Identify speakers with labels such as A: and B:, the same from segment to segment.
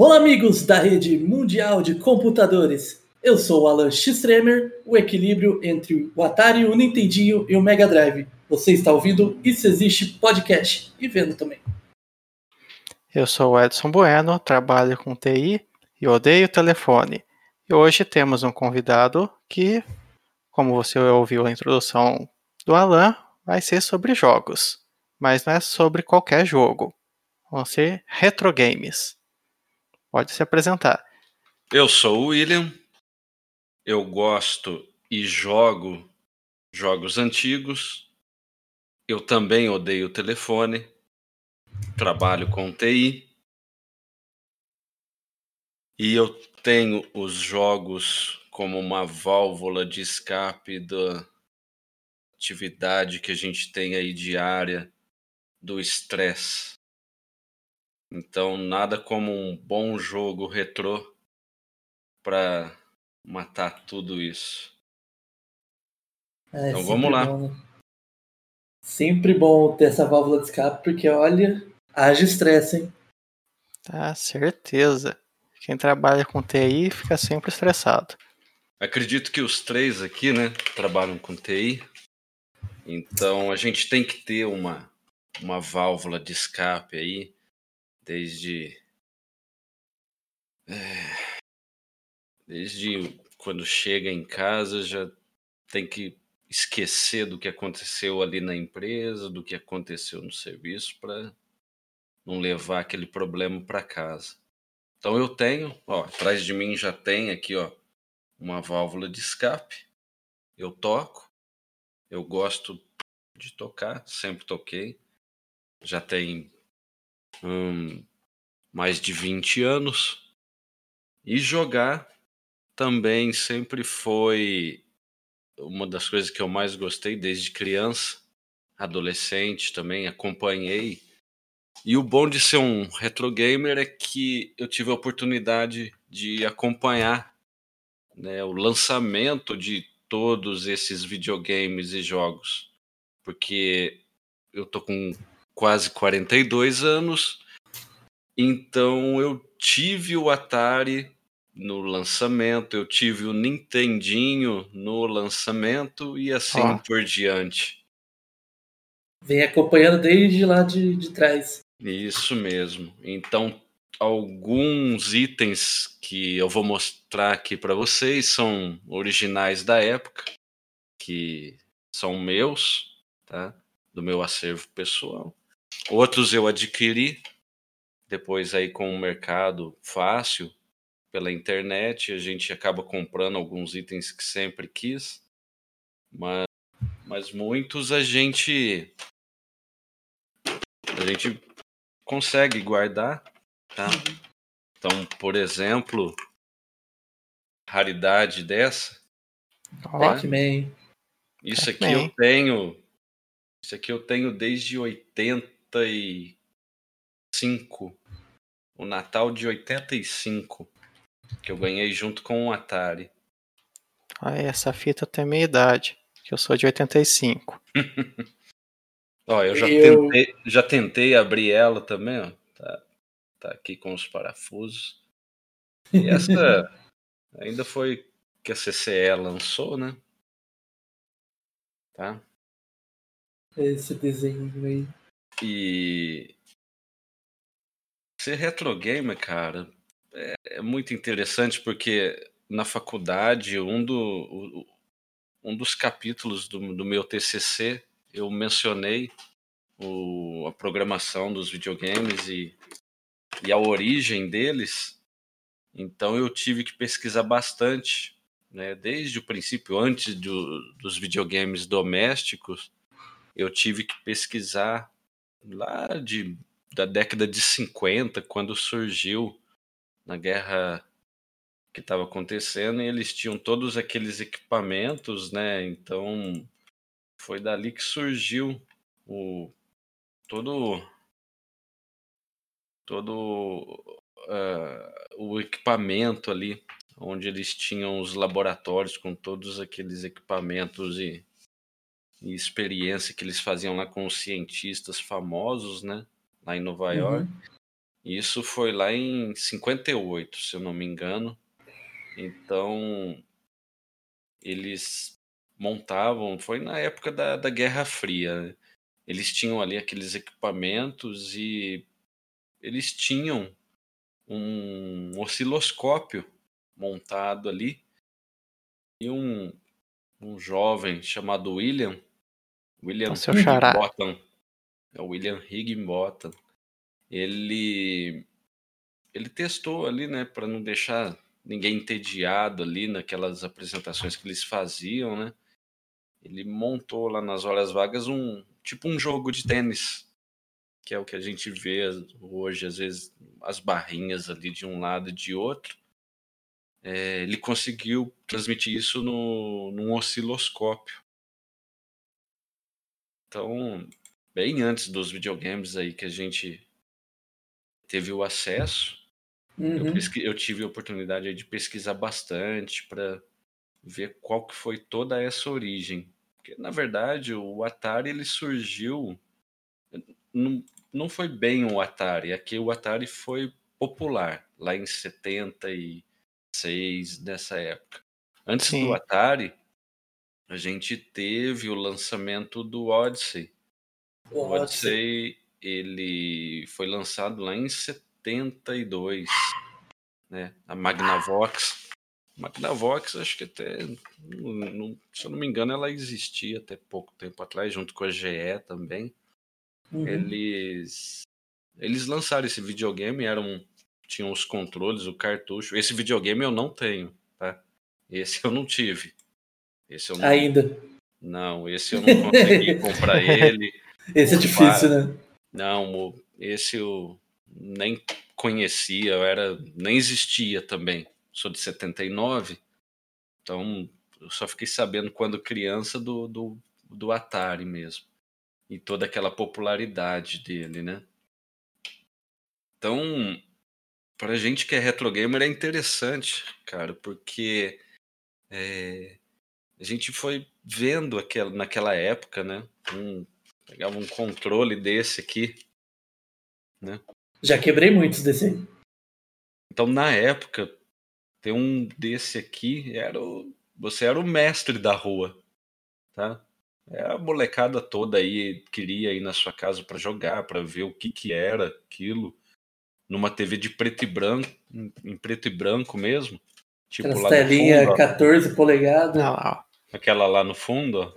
A: Olá, amigos da rede mundial de computadores. Eu sou o Alan Xtremer, o equilíbrio entre o Atari, o Nintendinho e o Mega Drive. Você está ouvindo Isso Existe Podcast e vendo também.
B: Eu sou o Edson Bueno, trabalho com TI e odeio telefone. E hoje temos um convidado que, como você ouviu a introdução do Alan, vai ser sobre jogos. Mas não é sobre qualquer jogo. Vão ser retro games. Pode se apresentar.
C: Eu sou o William. Eu gosto e jogo jogos antigos. Eu também odeio telefone. Trabalho com TI. E eu tenho os jogos como uma válvula de escape da atividade que a gente tem aí diária do estresse. Então, nada como um bom jogo retrô para matar tudo isso.
A: É,
C: então vamos lá.
A: Bom, né? Sempre bom ter essa válvula de escape, porque olha, haja estresse, hein?
B: Ah, certeza. Quem trabalha com TI fica sempre estressado.
C: Acredito que os três aqui, né, trabalham com TI. Então a gente tem que ter uma, uma válvula de escape aí desde é, desde quando chega em casa já tem que esquecer do que aconteceu ali na empresa, do que aconteceu no serviço para não levar aquele problema para casa. Então eu tenho, ó, atrás de mim já tem aqui, ó, uma válvula de escape. Eu toco. Eu gosto de tocar, sempre toquei. Já tem hum, mais de 20 anos. E jogar também sempre foi uma das coisas que eu mais gostei desde criança, adolescente também, acompanhei. E o bom de ser um retro gamer é que eu tive a oportunidade de acompanhar né, o lançamento de todos esses videogames e jogos. Porque eu tô com quase 42 anos, então eu tive o Atari no lançamento, eu tive o Nintendinho no lançamento e assim oh. por diante.
A: Vem acompanhando desde lá de, de trás.
C: Isso mesmo. Então, alguns itens que eu vou mostrar aqui para vocês são originais da época, que são meus, tá? Do meu acervo pessoal. Outros eu adquiri depois aí com o mercado fácil pela internet, a gente acaba comprando alguns itens que sempre quis, mas, mas muitos a gente a gente consegue guardar, tá? Então, por exemplo, raridade dessa,
A: Pac-Man.
C: Isso Pac aqui eu tenho, isso aqui eu tenho desde 85 o Natal de 85, que eu ganhei junto com o Atari.
B: Ah, essa fita tem meia idade, que eu sou de 85.
C: ó, eu já, eu... Tentei, já tentei abrir ela também, ó. Tá, tá aqui com os parafusos. E essa ainda foi que a CCE lançou, né? Tá?
A: Esse desenho aí.
C: E ser retro gamer, cara, é, é, muito interessante porque na faculdade, um, do, um dos capítulos do, do meu TCC, eu mencionei o, a programação dos videogames e, e a origem deles. Então eu tive que pesquisar bastante, né? desde o princípio, antes do, dos videogames domésticos, eu tive que pesquisar lá de da década de 50, quando surgiu na guerra que estava acontecendo, e eles tinham todos aqueles equipamentos, né? Então foi dali que surgiu o todo todo uh, o equipamento ali, onde eles tinham os laboratórios com todos aqueles equipamentos e, e experiência que eles faziam lá com os cientistas famosos, né? lá em Nova uhum. York. Isso foi lá em 58, se eu não me engano. Então, eles montavam, foi na época da, da Guerra Fria. né? Eles tinham ali aqueles equipamentos e eles tinham um osciloscópio montado ali e um, um jovem chamado William, William
B: seu xará.
C: Higginbottom, é o William Higginbottom, ele ele testou ali, né, para não deixar ninguém entediado ali naquelas apresentações que eles faziam, né? Ele montou lá nas horas vagas um tipo um jogo de tênis, que é o que a gente vê hoje, às vezes as barrinhas ali de um lado e de outro. É, ele conseguiu transmitir isso no, num osciloscópio. Então, bem antes dos videogames aí que a gente teve o acesso, eu,
A: Uhum.
C: pesqui- eu tive a oportunidade de pesquisar bastante para ver qual que foi toda essa origem. Porque, na verdade, o Atari ele surgiu. Não, não foi bem o Atari, é que o Atari foi popular lá em 76, nessa época. Antes
B: Sim.
C: do Atari, a gente teve o lançamento do Odyssey. O
A: Odyssey.
C: Odyssey ele foi lançado lá em 72, né? A Magnavox. Magnavox, acho que até, não- não- se eu não me engano, ela existia até pouco tempo atrás, junto com a GE também.
A: Uhum.
C: Eles eles lançaram esse videogame, eram tinham os controles, o cartucho. Esse videogame eu não tenho, tá? Esse eu não tive. Esse eu não,
A: Ainda.
C: não, esse eu não consegui comprar ele.
A: Esse é difícil, né?
C: Não, esse eu nem conhecia, eu era, nem existia também. Sou de 79, então eu só fiquei sabendo quando criança do, do, do Atari mesmo. E toda aquela popularidade dele, né? Então, pra gente que é retro gamer é interessante, cara, porque é, a gente foi vendo aquela, naquela época, né? Um, pegava um controle desse aqui,
A: Já quebrei muitos desse aí.
C: Então, na época, ter um desse aqui era o, você era o mestre da rua, tá? É, a molecada toda aí queria ir na sua casa para jogar, para ver o que que era aquilo, numa TV de preto e branco, em, preto e branco mesmo, tipo
A: Aquelas
C: fundo, ó,
A: 14 polegadas.
B: Lá, ó.
C: Aquela lá no fundo, ó.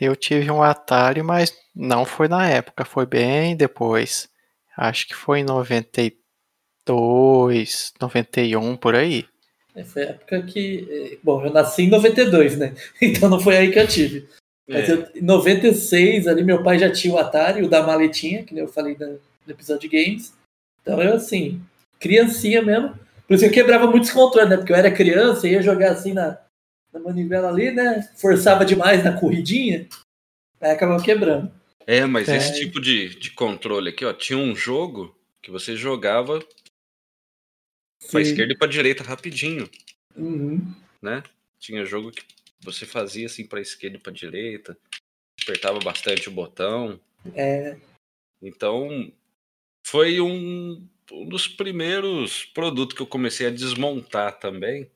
B: Eu tive um Atari, mas não foi na época, foi bem depois. Acho que foi em 92, 91, por aí.
A: É, Foi a época que. eh, Bom, eu nasci em 92, né? Então não foi aí que eu tive. Mas
C: É,
A: eu, em 96, ali, meu pai já tinha o Atari, o da maletinha, que nem eu falei da- no episódio de games. Então eu, assim, criancinha mesmo. Por isso que eu quebrava muitos controles, né? Porque eu era criança, ia jogar assim na, na manivela ali, né? Forçava demais na corridinha, aí acabava quebrando.
C: é, mas
B: É.
C: esse tipo de, de controle aqui, ó, tinha um jogo que você jogava pra
A: Sim.
C: esquerda e pra direita rapidinho.
A: Uhum.
C: né? Tinha jogo que você fazia assim para esquerda e para direita, apertava bastante o botão.
A: É,
C: Então, foi um, um dos primeiros produtos que eu comecei a desmontar também.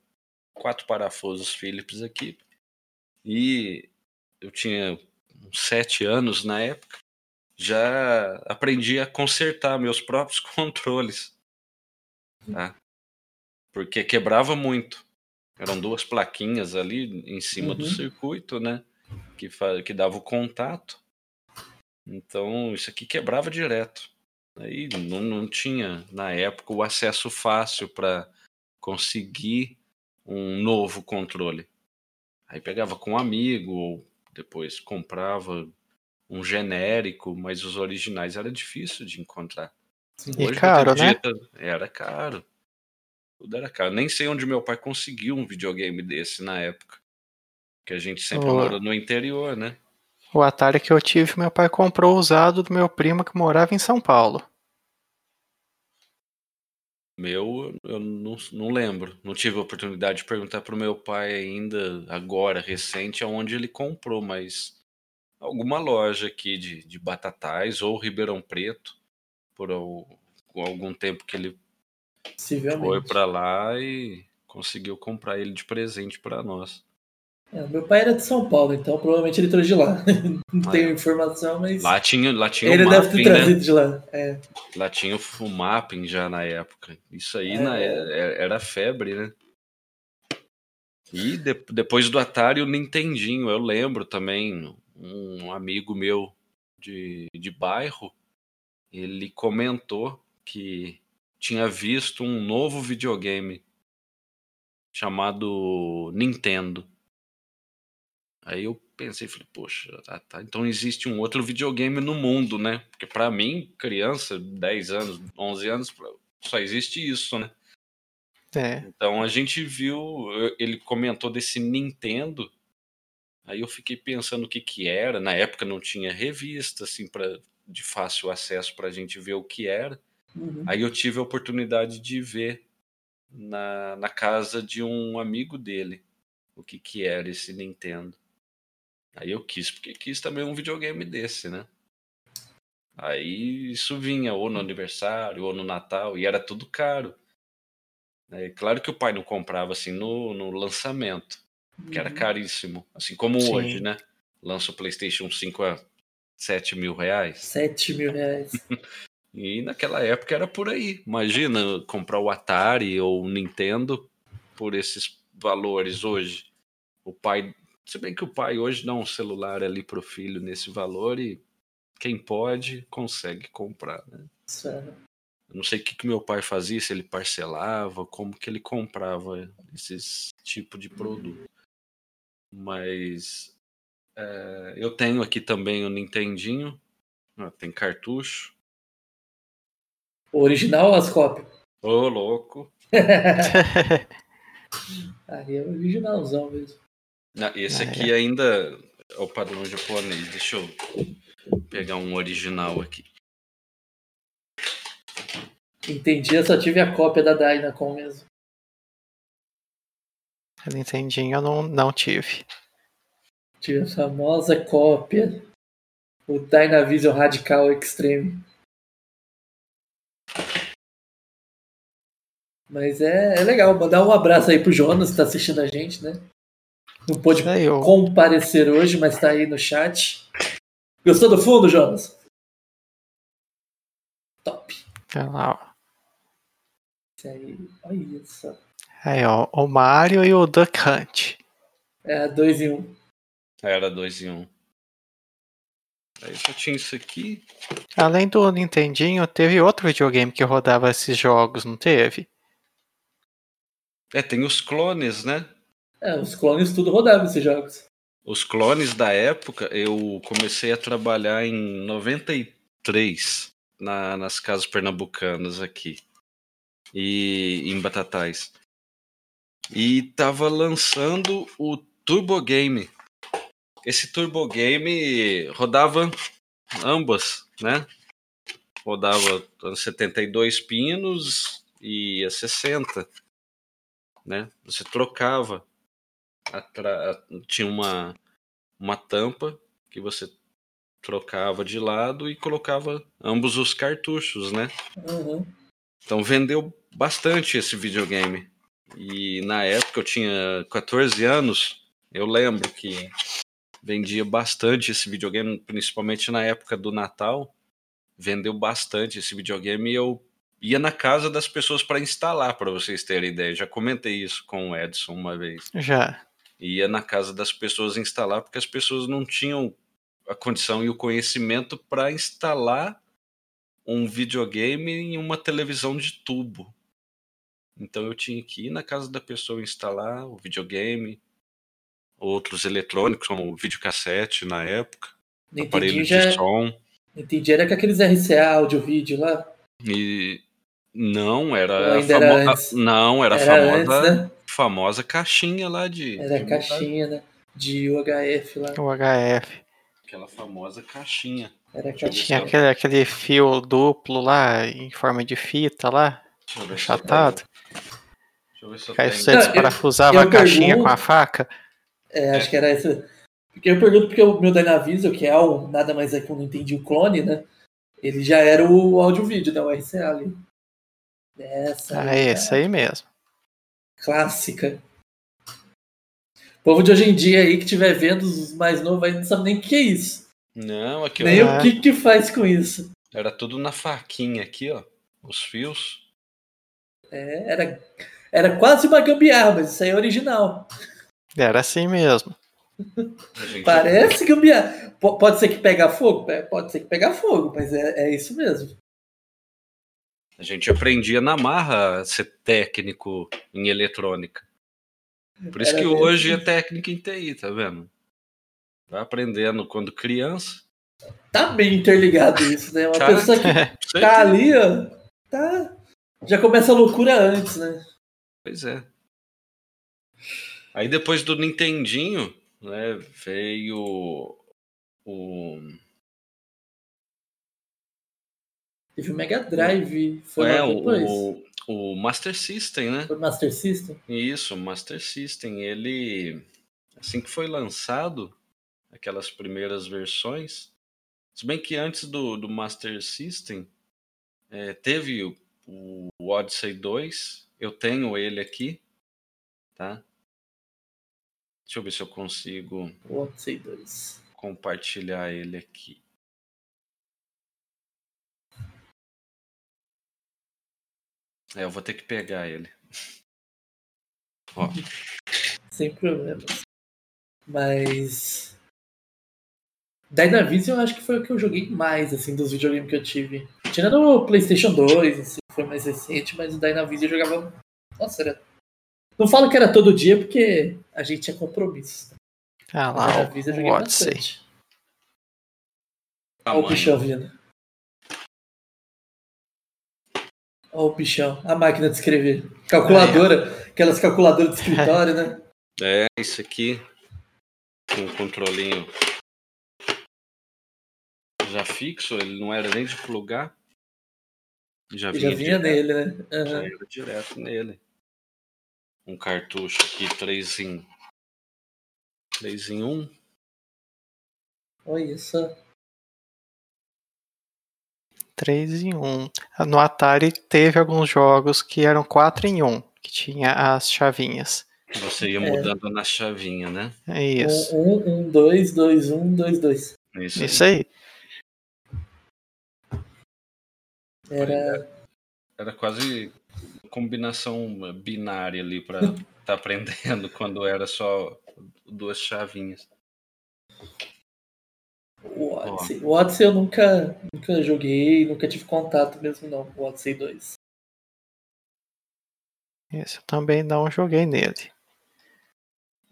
C: Quatro parafusos Phillips aqui. E eu tinha uns sete anos na época. Já aprendi a consertar meus próprios controles. Tá? Porque quebrava muito. Eram duas plaquinhas ali em cima do
A: Uhum.
C: circuito, né? Que, que dava o contato. Então, isso aqui quebrava direto. Aí não, não tinha, na época, o acesso fácil para conseguir um novo controle. Aí pegava com um amigo, ou depois comprava um genérico, mas os originais era difícil de encontrar.
A: sim.
B: E
C: Hoje,
B: caro, né?
C: Era caro. Tudo era caro. Nem sei onde meu pai conseguiu um videogame desse na época. Que a gente sempre
B: Ô.
C: morou no interior, né?
B: O Atari que eu tive, meu pai comprou usado do meu primo que morava em São Paulo.
C: Meu, eu não, não lembro. Não tive a oportunidade de perguntar pro meu pai ainda, agora, recente, aonde ele comprou, mas alguma loja aqui de, de Batatais ou Ribeirão Preto, por al- algum tempo que ele foi pra lá e conseguiu comprar ele de presente pra nós.
A: É, meu pai era de São Paulo, então provavelmente ele trouxe de lá. Não tenho
C: é.
A: informação, mas
C: Lá tinha, lá tinha
A: ele
C: o
A: deve ter
C: mapping, né?
A: trazido de lá. É.
C: Lá tinha o Fumapping já na época. Isso aí
A: É.
C: na- é- era febre, né? E de- depois do Atari, o Nintendinho. Eu lembro também, um amigo meu de, de bairro, ele comentou que tinha visto um novo videogame chamado Nintendo. Aí eu pensei, falei, poxa, tá, tá, então existe um outro videogame no mundo, né? Porque pra mim, criança, 10 anos, 11 anos, só existe isso, né?
B: É.
C: Então a gente viu, ele comentou desse Nintendo, aí eu fiquei pensando o que que era. Na época não tinha revista, assim, pra, de fácil acesso pra gente ver o que era.
A: Uhum.
C: Aí eu tive a oportunidade de ver na, na casa de um amigo dele o que que era esse Nintendo. Aí eu quis, porque quis também um videogame desse, né? Aí isso vinha ou no aniversário ou no Natal e era tudo caro. É claro que o pai não comprava assim no, no lançamento, que era
A: Uhum.
C: caríssimo. Assim como
B: Sim.
C: hoje, né? Lança o PlayStation 5 a 7 mil reais.
A: 7 mil reais.
C: E naquela época era por aí. Imagina comprar o Atari ou o Nintendo por esses valores hoje. O pai, se bem que o pai hoje dá um celular ali pro filho nesse valor e quem pode consegue comprar, né?
A: Isso é.
C: Eu não sei o que, que meu pai fazia, se ele parcelava, como que ele comprava esses tipo de produto. Mas é, eu tenho aqui também o Nintendinho. Ó, tem cartucho.
A: O original ou as cópias?
C: Ô, louco.
A: Aí é o originalzão mesmo.
C: Ah, Esse
B: Ah,
C: aqui ainda é o padrão japonês. Deixa eu pegar um original aqui.
A: Entendi, eu só tive a cópia da Dynacon mesmo.
B: A Nintendinho eu não, não tive.
A: Tive a famosa cópia. O Dynavision Radical Extreme. Mas é, é legal, mandar um abraço aí pro Jonas que tá assistindo a gente, né? Não pôde
B: Isso eu,
A: comparecer hoje, mas tá aí no chat. Gostou do fundo, Jonas? Top.
B: olha lá, ó.
A: Isso aí, olha só.
B: Aí, ó, o Mario e o Duck Hunt.
A: É, dois em um.
C: Era 2 em 1. Um. Aí só tinha isso aqui.
B: Além do Nintendinho, teve outro videogame que rodava esses jogos, não teve?
C: É, tem os clones, né?
A: É, os clones tudo rodavam esses jogos.
C: Os clones da época, eu comecei a trabalhar em 93 na, nas casas pernambucanas aqui. E em Batatais. E tava lançando o Turbo Game. Esse Turbo Game rodava ambas, né? Rodava a 72 pinos e a 60, né? Você trocava atra- tinha uma, uma tampa que você trocava de lado e colocava ambos os cartuchos, né?
A: Uhum.
C: Então vendeu bastante esse videogame. E na época eu tinha 14 anos, eu lembro que vendia bastante esse videogame, principalmente na época do Natal. Vendeu bastante esse videogame e eu ia na casa das pessoas para instalar, para vocês terem ideia. Já comentei isso com o Edson uma vez
B: Já.
C: Ia na casa das pessoas instalar porque as pessoas não tinham a condição e o conhecimento para instalar um videogame em uma televisão de tubo. Então eu tinha que ir na casa da pessoa instalar o videogame, outros eletrônicos como o videocassete na época,
A: Nintendinho
C: aparelho
A: já.
C: de som
A: Entendi, era com aqueles RCA áudio vídeo lá.
C: e não era famo- não era
A: Era
C: famosa
A: antes, né?
C: Famosa caixinha lá de
A: Era
C: de
A: caixinha, né? De UHF lá.
B: O HF.
C: aquela famosa caixinha
A: Era
C: eu
A: caixinha.
B: Tinha aquele, aquele fio duplo lá, em forma de fita lá,
C: Deixa eu ver se eu
B: achatado.
C: Deixa eu ver se eu
B: Aí você
A: Não, eu-
B: desparafusava
A: eu
B: a caixinha
A: pergunto-
B: com a faca.
A: É, acho que era essa. Porque eu pergunto porque o meu Dynavision, que é um, nada mais é que um Nintendo clone, né? Ele já era o áudio-vídeo, né? O RCA ali. Essa
B: Ah, é esse aí mesmo.
A: Clássica. O povo de hoje em dia aí que estiver vendo os mais novos aí não sabe nem o que é isso.
C: Não, aqui
A: nem o que que faz com isso.
C: era tudo na faquinha aqui, ó. Os fios.
A: É, era, era quase uma gambiarra, mas isso aí é original.
B: Era assim mesmo.
A: Parece gambiarra. P- pode ser que pega fogo? É, Pode ser que pega fogo, mas é, é isso mesmo.
C: A gente aprendia na marra ser técnico em eletrônica. Por isso
A: Era
C: que
A: mesmo.
C: hoje é técnico em TI, tá vendo? Vai aprendendo quando criança.
A: Tá bem interligado isso, né? Uma
C: Tá.
A: pessoa que tá ali, ó, tá. Já começa a loucura antes, né?
C: Pois é. Aí depois do Nintendinho, né, veio o.
A: Teve o Mega Drive, foi
C: é, o, o, Master System, né?
A: Foi Master System.
C: Isso, o Master System, ele assim que foi lançado, aquelas primeiras versões, se bem que antes do, do Master System é, teve o, o Odyssey 2, eu tenho ele aqui, tá? Deixa eu ver se eu consigo
A: O Odyssey 2.
C: compartilhar ele aqui. É, eu vou ter que pegar ele. Ó,
A: Sem problemas. Mas. Dynavision eu acho que foi o que eu joguei mais, assim, dos videogames que eu tive. Tirando o PlayStation 2, assim, que foi mais recente, mas o Dynavision eu jogava. Nossa, era. Não falo que era todo dia, porque a gente tinha compromissos.
B: Ah
A: O
B: lá,
A: Dynavision eu
B: o
A: joguei
B: Odyssey.
A: bastante. Olha o bichão vindo. Olha o bichão. A máquina de escrever. Calculadora. Aquelas calculadoras de escritório, né?
C: É, isso aqui. Com um controlinho já fixo, ele não era nem de plugar. Já vinha,
A: já vinha nele, né?
C: Já
A: Aham.
C: era direto nele. Um cartucho aqui, 3 em 3 em 1.
A: Olha só.
B: 3 em 1. No Atari teve alguns jogos que eram 4 em 1, que tinha as chavinhas.
C: Você ia
A: É.
C: mudando na chavinha, né?
B: É isso.
A: Um, um, um, dois, dois, um, dois, dois.
C: Isso, aí.
B: Isso aí.
A: Era.
C: Era quase combinação binária ali para estar aprendendo quando era só duas chavinhas.
A: O Odyssey. O Odyssey eu nunca, nunca joguei, nunca tive contato mesmo, não. O Odyssey 2.
B: Esse eu também não joguei nele.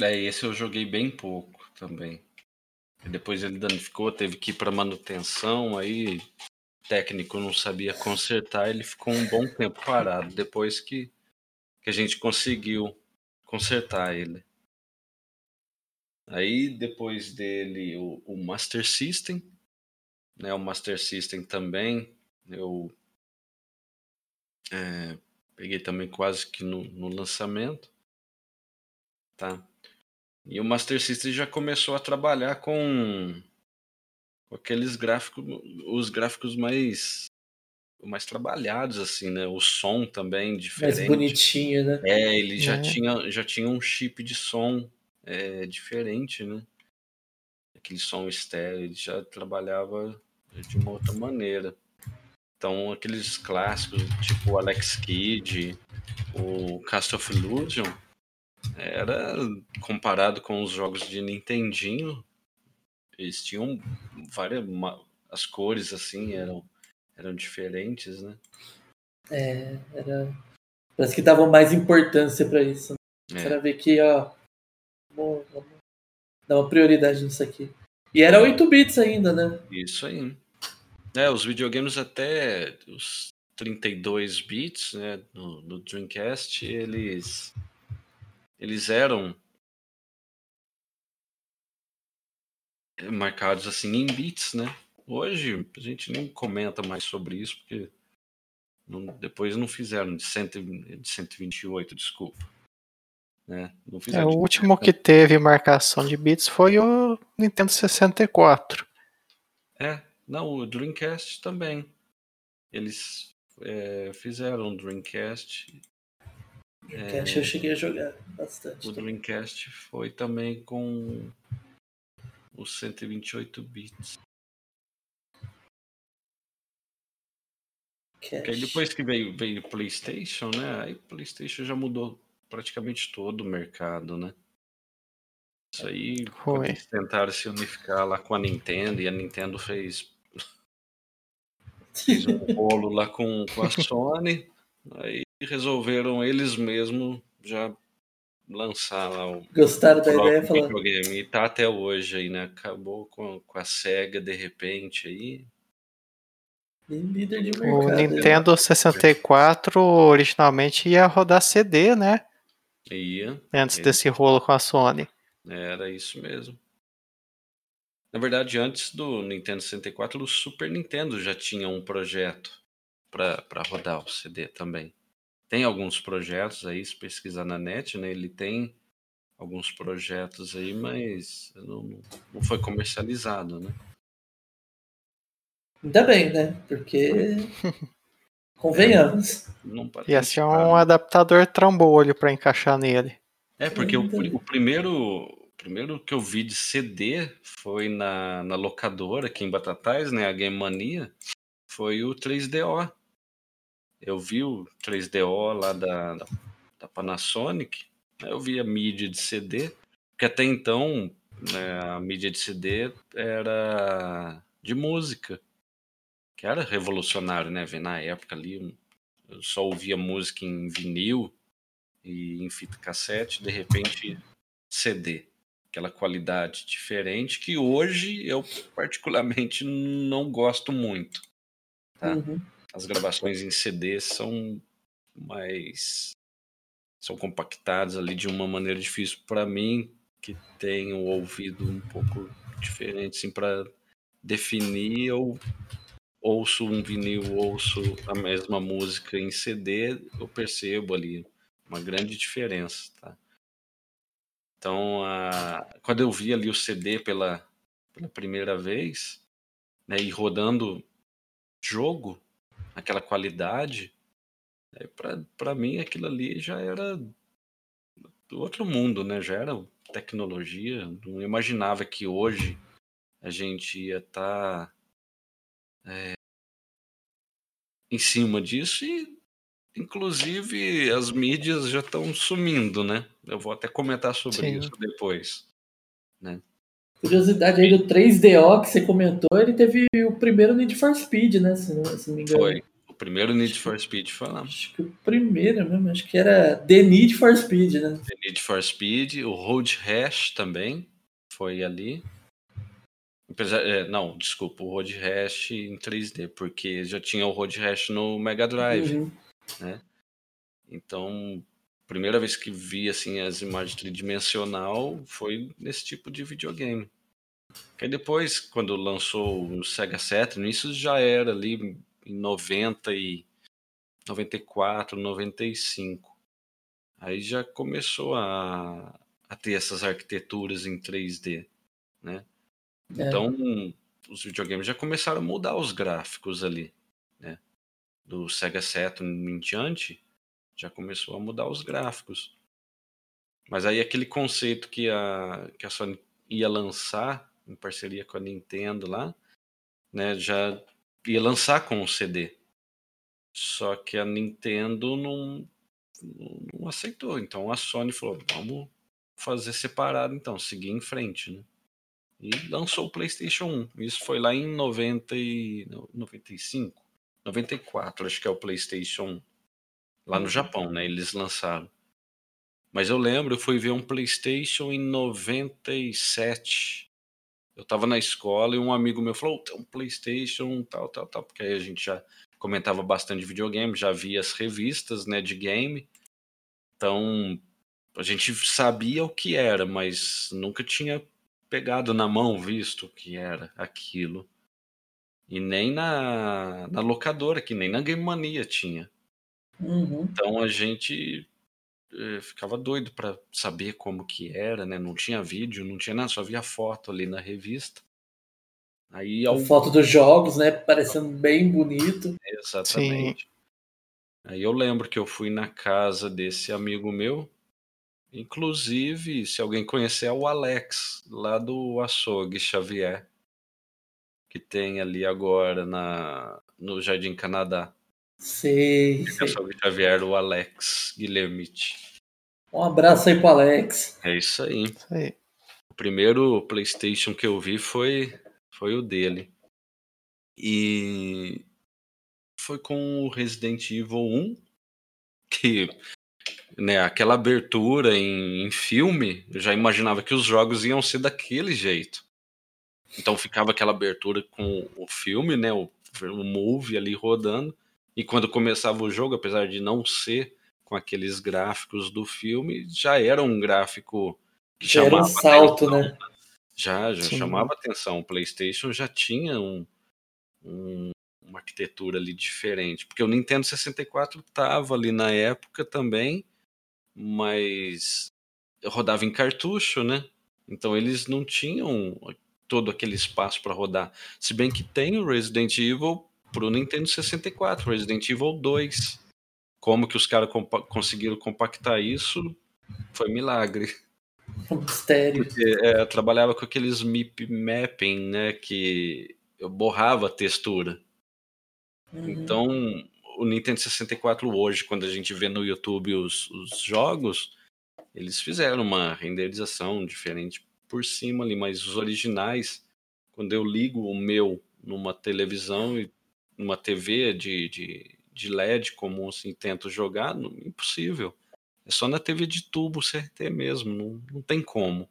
C: É, esse eu joguei bem pouco também. E depois ele danificou, teve que ir para manutenção, aí o técnico não sabia consertar, ele ficou um bom tempo parado, depois que, que a gente conseguiu consertar ele. Aí depois dele o, o Master System, né? O Master System também, eu é, peguei também quase que no, no lançamento, tá? E o Master System já começou a trabalhar com, com aqueles gráficos, os gráficos mais mais trabalhados assim, né? O som também
A: Mais
C: diferente.
A: bonitinho, né?
C: É, ele já
B: É.
C: tinha já tinha um chip de som é, diferente, né? Aquele som estéreo, ele já trabalhava de uma outra maneira. Então, aqueles clássicos, tipo o Alex Kidd, o Cast of Illusion, era comparado com os jogos de Nintendinho, eles tinham várias as cores assim eram eram diferentes, né?
A: É, era. Parece que davam mais importância pra isso. Né?
C: É.
A: Pra ver que, ó. Vamos, vamos dar uma prioridade nisso aqui. E era 8 bits ainda, né?
C: Isso aí. É, os videogames até os 32 bits, né, no, no Dreamcast, eles eles eram marcados assim em bits, né? Hoje a gente nem comenta mais sobre isso porque não- depois não fizeram de, cento, de 128, desculpa. Né? Não
B: É, o último que teve marcação de bits foi o Nintendo 64.
C: É, Não, o Dreamcast também. Eles é, fizeram o Dreamcast.
A: Dreamcast é, eu cheguei a jogar bastante.
C: O também. Dreamcast foi também com os 128 bits. Aí depois que veio, veio o PlayStation, né? Aí o PlayStation já mudou praticamente todo o mercado, né? Isso aí,
B: Foi.
C: eles tentaram se unificar lá com a Nintendo e a Nintendo fez, fez um rolo lá com, com a Sony. Aí resolveram eles mesmos já lançar lá o
A: Gostaram da ideia
C: videogame. E tá até hoje aí, né? Acabou com, com a SEGA de repente aí.
A: Líder de mercado.
B: O Nintendo 64 originalmente ia rodar CD, né?
C: Ia.
B: Antes ia. desse rolo com a Sony.
C: Era isso mesmo. Na verdade, antes do Nintendo 64, o Super Nintendo já tinha um projeto para rodar o CD também. Tem alguns projetos aí, se pesquisar na net, né? Ele tem alguns projetos aí, mas não, não foi comercializado, né?
A: Ainda bem, né? Porque. Convenhamos.
C: É,
B: Ia ser um adaptador trambolho para encaixar nele.
C: É, porque o, o, primeiro, o primeiro que eu vi de CD foi na, na locadora aqui em Batatais, né? A Game Mania. Foi o 3DO. Eu vi o 3DO lá da, da, da Panasonic. Eu vi a mídia de CD. Porque até então né, a mídia de CD era de música que era revolucionário, né? Na época ali, eu só ouvia música em vinil e em fita cassete, de repente CD, aquela qualidade diferente que hoje eu particularmente não gosto muito. Tá? Uhum. As gravações em CD são mais são compactadas ali de uma maneira difícil para mim que tenho o ouvido um pouco diferente assim para definir ou ouço um vinil, ouço a mesma música em CD, eu percebo ali uma grande diferença, tá? Então, a, quando eu vi ali o CD pela, pela primeira vez, né, e rodando jogo, aquela qualidade, né, para mim aquilo ali já era do outro mundo, né? Já era tecnologia. Não imaginava que hoje a gente ia estar tá é, em cima disso e inclusive as mídias já estão sumindo, né? Eu vou até comentar sobre Sim. isso depois, né?
A: Curiosidade aí do 3DO que você comentou, ele teve o primeiro Need for Speed, né? Se não, se não me engano.
C: Foi. O primeiro Need for Speed falamos.
A: Acho que o primeiro mesmo, acho que era The Need for Speed, né?
C: The Need for Speed, o Road Rash também foi ali. É, não, desculpa, o Road Rash em 3D, porque já tinha o Road Rash no Mega Drive, uhum. né? Então, primeira vez que vi assim as imagens tridimensional foi nesse tipo de videogame. Que depois, quando lançou o Sega Saturn, isso já era ali em 90 e 94, 95. Aí já começou a, a ter essas arquiteturas em 3D, né? É. Então, os videogames já começaram a mudar os gráficos ali, né? Do Sega Saturn em diante, já começou a mudar os gráficos. Mas aí aquele conceito que a, que a Sony ia lançar em parceria com a Nintendo lá, né, já ia lançar com o CD. Só que a Nintendo não, não aceitou. Então a Sony falou: vamos fazer separado, então, seguir em frente, né? E lançou o PlayStation 1. Isso foi lá em 90 e 95, 94, acho que é o PlayStation 1. Lá no uhum. Japão, né? Eles lançaram. Mas eu lembro, eu fui ver um PlayStation em 97. Eu tava na escola e um amigo meu falou: tem um PlayStation, tal, tal, tal. Porque aí a gente já comentava bastante de videogame, já via as revistas, né, de game. Então, a gente sabia o que era, mas nunca tinha pegado na mão, visto que era aquilo. E nem na, na locadora, que nem na Game Mania tinha.
A: Uhum.
C: Então a gente eh, ficava doido para saber como que era, né? Não tinha vídeo, não tinha nada, só via foto ali na revista. Aí,
A: A
C: ao...
A: foto dos jogos, né? Parecendo bem bonito.
C: Exatamente. Aí eu lembro que eu fui na casa desse amigo meu. Inclusive, se alguém conhecer, é o Alex, lá do Açougue Xavier, que tem ali agora na, no Jardim Canadá.
A: Sei, sei.
C: Açougue Xavier, o Alex Guilhermite.
A: Um abraço aí pro Alex.
C: É isso aí.
B: Isso aí.
C: O primeiro PlayStation que eu vi foi, foi o dele. E foi com o Resident Evil 1, que né, aquela abertura em, em filme, eu já imaginava que os jogos iam ser daquele jeito. Então ficava aquela abertura com o filme, né, o, o movie ali rodando, e quando começava o jogo, apesar de não ser com aqueles gráficos do filme, já era um gráfico que
A: Já era um
C: chamava
A: salto,
C: atenção,
A: né?
C: já, já
B: Sim.
C: chamava atenção. O PlayStation já tinha um, um- uma arquitetura ali diferente. Porque o Nintendo 64 estava ali na época também, mas rodava em cartucho, né? Então eles não tinham todo aquele espaço para rodar. Se bem que tem o Resident Evil pro Nintendo 64, Resident Evil 2. Como que os caras compa- conseguiram compactar isso? Foi milagre.
A: Um mistério.
C: Porque é, trabalhava com aqueles MIP mapping, né? Que eu borrava a textura.
A: Uhum.
C: Então, o Nintendo 64 hoje, quando a gente vê no YouTube os, os jogos, eles fizeram uma renderização diferente por cima ali, mas os originais, quando eu ligo o meu numa televisão e numa TV de, de, de LED comum assim, tento jogar, não, impossível. É só na TV de tubo CRT mesmo, não, não tem como.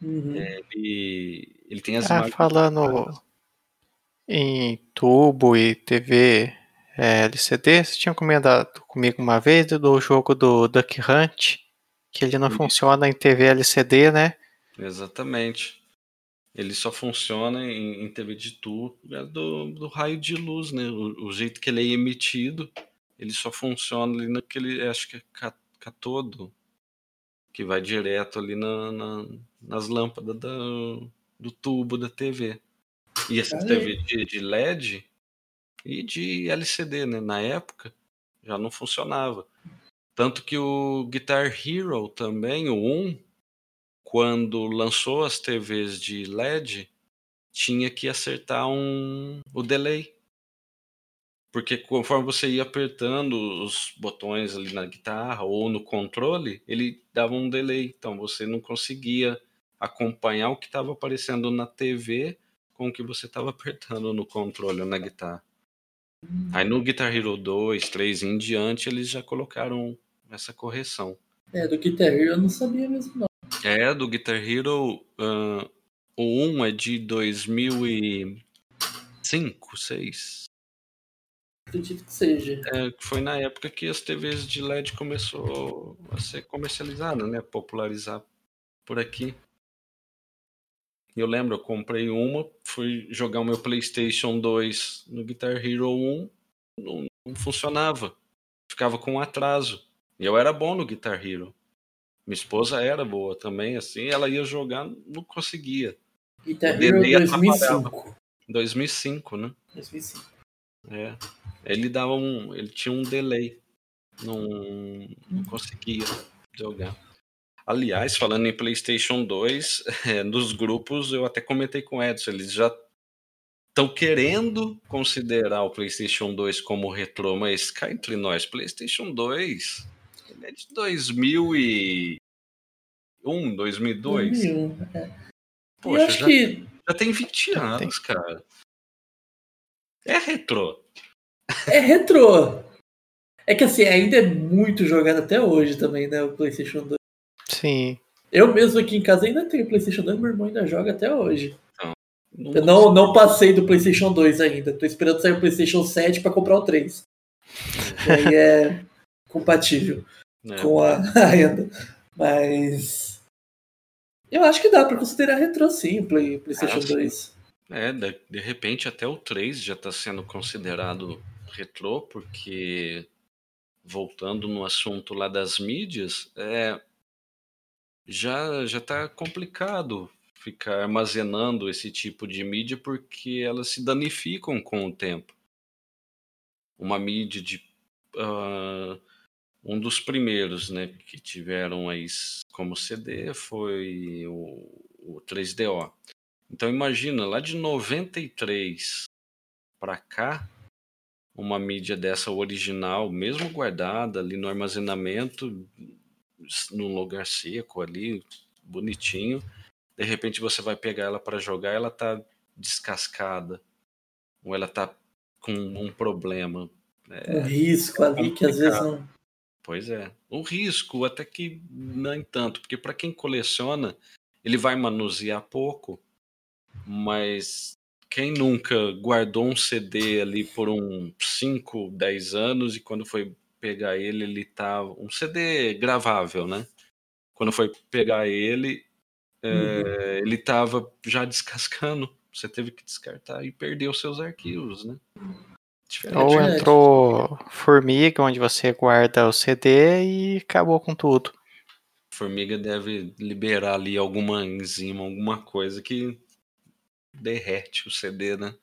A: Uhum.
C: Ele, ele tem as
B: Ah, falando em tubo e TV é, LCD, você tinha comentado comigo uma vez do jogo do Duck Hunt, que ele não
C: Isso.
B: funciona em TV LCD, né?
C: Exatamente. Ele só funciona em, em TV de tubo é do, do raio de luz, né? O, o jeito que ele é emitido, ele só funciona ali naquele, acho que é ca- catodo, que vai direto ali na, na- nas lâmpadas da, do tubo da TV. E essas
A: Olha
C: TV de, de LED e de LCD, né? Na época já não funcionava. Tanto que o Guitar Hero também, o 1, quando lançou as TVs de LED, tinha que acertar um, o delay. Porque conforme você ia apertando os botões ali na guitarra ou no controle, ele dava um delay. Então você não conseguia acompanhar o que estava aparecendo na TV com o que você estava apertando no controle ou na guitarra. Aí no Guitar Hero 2, 3 e em diante, eles já colocaram essa correção.
A: É, do Guitar Hero eu não sabia mesmo, não.
C: É, do Guitar Hero, ah, o 1 é de 2005, 6.
A: Acredito que seja.
C: É, foi na época que as TVs de LED começou a ser comercializada, né? Popularizar por aqui. Eu lembro, eu comprei uma, fui jogar o meu PlayStation 2 no Guitar Hero 1, não, não funcionava. Ficava com atraso. E eu era bom no Guitar Hero. Minha esposa era boa também, assim, ela ia jogar, não conseguia.
A: Guitar Hero
C: delay
A: 2005.
C: Em 2005, né?
A: 2005.
C: É. Ele dava um. Ele tinha um delay. Não, não conseguia jogar. Aliás, falando em PlayStation 2, é, nos grupos eu até comentei com o Edson, eles já estão querendo considerar o PlayStation 2 como retrô, mas cá entre nós, PlayStation 2 ele é de 2001, 2002.
A: 2001. É. E
C: Poxa, já,
A: que
C: já tem 20 anos, cara. É retrô.
A: é retrô. É que assim, ainda é muito jogado até hoje também, né? O PlayStation 2.
B: Sim.
A: Eu mesmo aqui em casa ainda tenho PlayStation 2, meu irmão ainda joga até hoje.
C: Não
A: Eu não, não passei do PlayStation 2 ainda. Tô esperando sair o PlayStation 7 pra comprar o 3. E aí é compatível
C: né?
A: com a, a renda. Mas. Eu acho que dá pra considerar retrô sim, o Play, PlayStation
C: Ah, sim.
A: 2.
C: É, de, de repente até o 3 já está sendo considerado retrô, porque voltando no assunto lá das mídias, é, já já está complicado ficar armazenando esse tipo de mídia porque elas se danificam com o tempo. Uma mídia de uh, um dos primeiros, né, que tiveram aí como CD foi o, o 3DO. Então imagina, lá de 93 para cá, uma mídia dessa original, mesmo guardada ali no armazenamento, num lugar seco ali, bonitinho, de repente você vai pegar ela para jogar, ela tá descascada, ou ela tá com um problema.
A: É, um risco ali complicado. que às vezes não.
C: Pois é. Um risco, até que nem tanto, porque para quem coleciona, ele vai manusear pouco, mas quem nunca guardou um CD ali por uns 5, 10 anos e quando foi pegar ele, ele tá. Um CD gravável, né? Quando foi pegar ele, é, uhum. ele tava já descascando. Você teve que descartar e perdeu seus arquivos, né?
B: Diferente. Ou entrou Formiga, onde você guarda o CD e acabou com tudo.
C: Formiga deve liberar ali alguma enzima, alguma coisa que derrete o CD, né?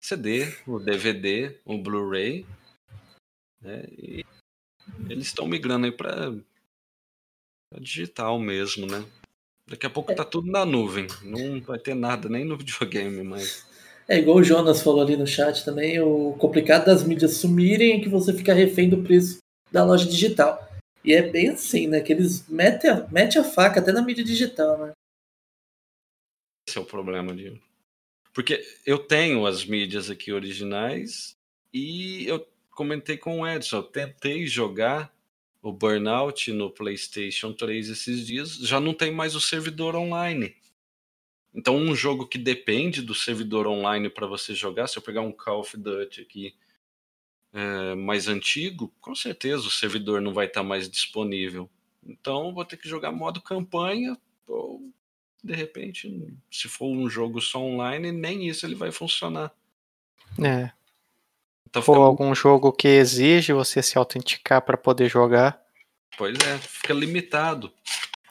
C: CD, o DVD, o Blu-ray. Né? E eles estão migrando aí para digital mesmo, né? Daqui a pouco tá tudo na nuvem. Não vai ter nada nem no videogame, mas.
A: É igual o Jonas falou ali no chat também, o complicado das mídias sumirem é que você fica refém do preço da loja digital. E é bem assim, né? Que eles metem a, metem a faca até na mídia digital, né?
C: Esse é o problema, de Porque eu tenho as mídias aqui originais e eu comentei com o Edson, eu tentei jogar o Burnout no PlayStation 3 esses dias, já não tem mais o servidor online. Então, um jogo que depende do servidor online para você jogar, se eu pegar um Call of Duty aqui é, mais antigo, com certeza o servidor não vai estar tá mais disponível. Então, vou ter que jogar modo campanha ou de repente, se for um jogo só online, nem isso ele vai funcionar.
B: É. Então, Ou algum jogo que exige você se autenticar para poder jogar.
C: Pois é, fica limitado.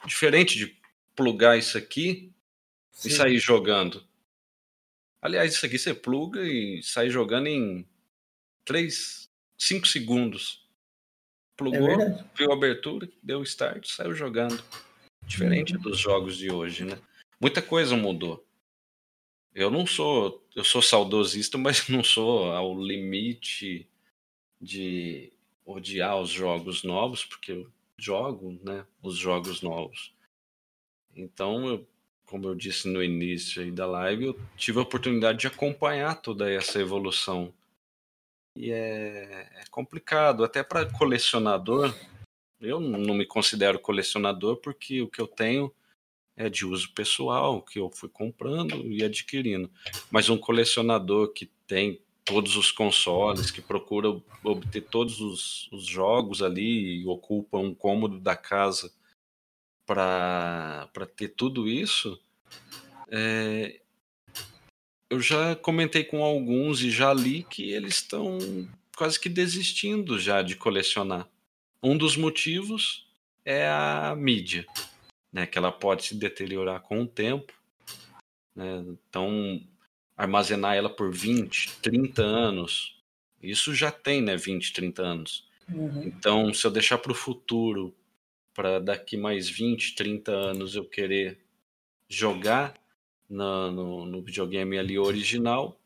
C: Diferente de plugar isso aqui Sim. e sair jogando. Aliás, isso aqui você pluga e sai jogando em 3, 5 segundos. Plugou, é viu a abertura, deu start, saiu jogando. Diferente dos jogos de hoje, né? Muita coisa mudou. Eu não sou, eu sou saudosista, mas não sou ao limite de odiar os jogos novos, porque eu jogo, né, os jogos novos. Então, eu, como eu disse no início da live, eu tive a oportunidade de acompanhar toda essa evolução. E é, é complicado, até para colecionador, eu não me considero colecionador porque o que eu tenho é de uso pessoal, que eu fui comprando e adquirindo. Mas um colecionador que tem todos os consoles, que procura obter todos os, os jogos ali e ocupa um cômodo da casa para ter tudo isso, é, eu já comentei com alguns e já li que eles estão quase que desistindo já de colecionar. Um dos motivos é a mídia, né, que ela pode se deteriorar com o tempo. Né, então, armazenar ela por 20, 30 anos, isso já tem né, 20, 30 anos. Uhum. Então, se eu deixar para o futuro, para daqui mais 20, 30 anos eu querer jogar na, no, no videogame ali original,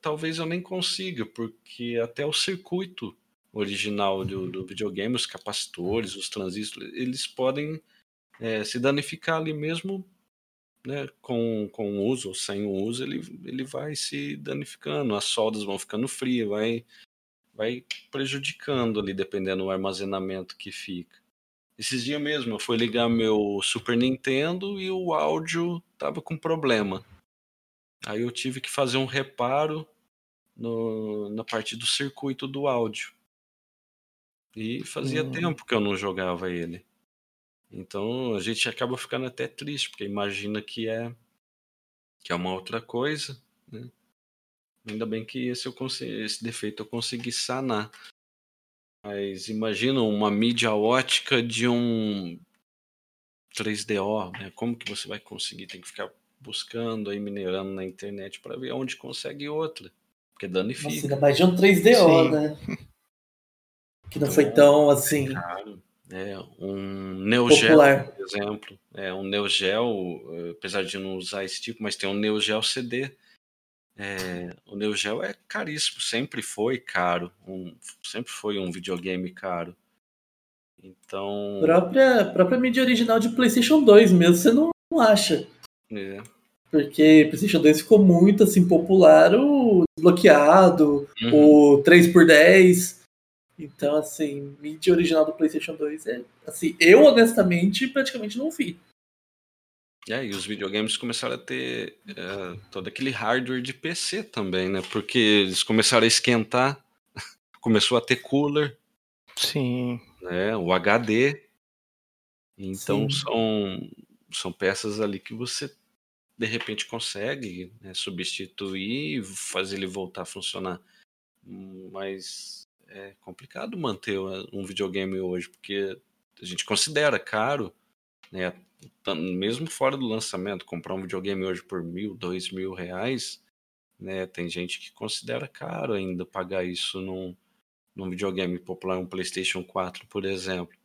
C: talvez eu nem consiga, porque até o circuito original do, do videogame, os capacitores, os transistores, eles podem é, se danificar ali mesmo né, com, com o uso ou sem o uso, ele, ele vai se danificando, as soldas vão ficando frias, vai, vai prejudicando ali, dependendo do armazenamento que fica. Esses dias mesmo, eu fui ligar meu Super Nintendo e o áudio tava com problema. Aí eu tive que fazer um reparo no, na parte do circuito do áudio. E fazia hum. tempo que eu não jogava ele. Então a gente acaba ficando até triste, porque imagina que é que é uma outra coisa, né? Ainda bem que esse, eu consegui, esse defeito eu consegui sanar. Mas imagina uma mídia ótica de um 3DO, né? Como que você vai conseguir? Tem que ficar buscando aí, minerando na internet para ver onde consegue outra. Porque danifica. Nossa,
A: ainda mais de um 3DO, Sim. né? Que não então, foi tão assim.
C: Caro. É, um Neo Geo, por exemplo. É, um Neo Geo, eh, apesar de não usar esse tipo, mas tem um Neo Geo CD. É, o Neo Geo é caríssimo, sempre foi caro. Um, sempre foi um videogame caro. Então.
A: Própria, própria mídia original de PlayStation 2 mesmo, você não, não acha.
C: É.
A: Porque PlayStation 2 ficou muito assim popular, o desbloqueado, uhum. o 3x10. Então, assim, mídia original do PlayStation 2 é. Assim, eu honestamente praticamente não vi.
C: É, e os videogames começaram a ter é, todo aquele hardware de PC também, né? Porque eles começaram a esquentar, começou a ter cooler.
B: Sim.
C: Né? O HD. Então são, são peças ali que você de repente consegue né, substituir e fazer ele voltar a funcionar. Mas é complicado manter um videogame hoje, porque a gente considera caro, né? Mesmo fora do lançamento, comprar um videogame hoje por mil, dois mil reais, né? Tem gente que considera caro ainda pagar isso num, num videogame popular, um PlayStation 4, por exemplo.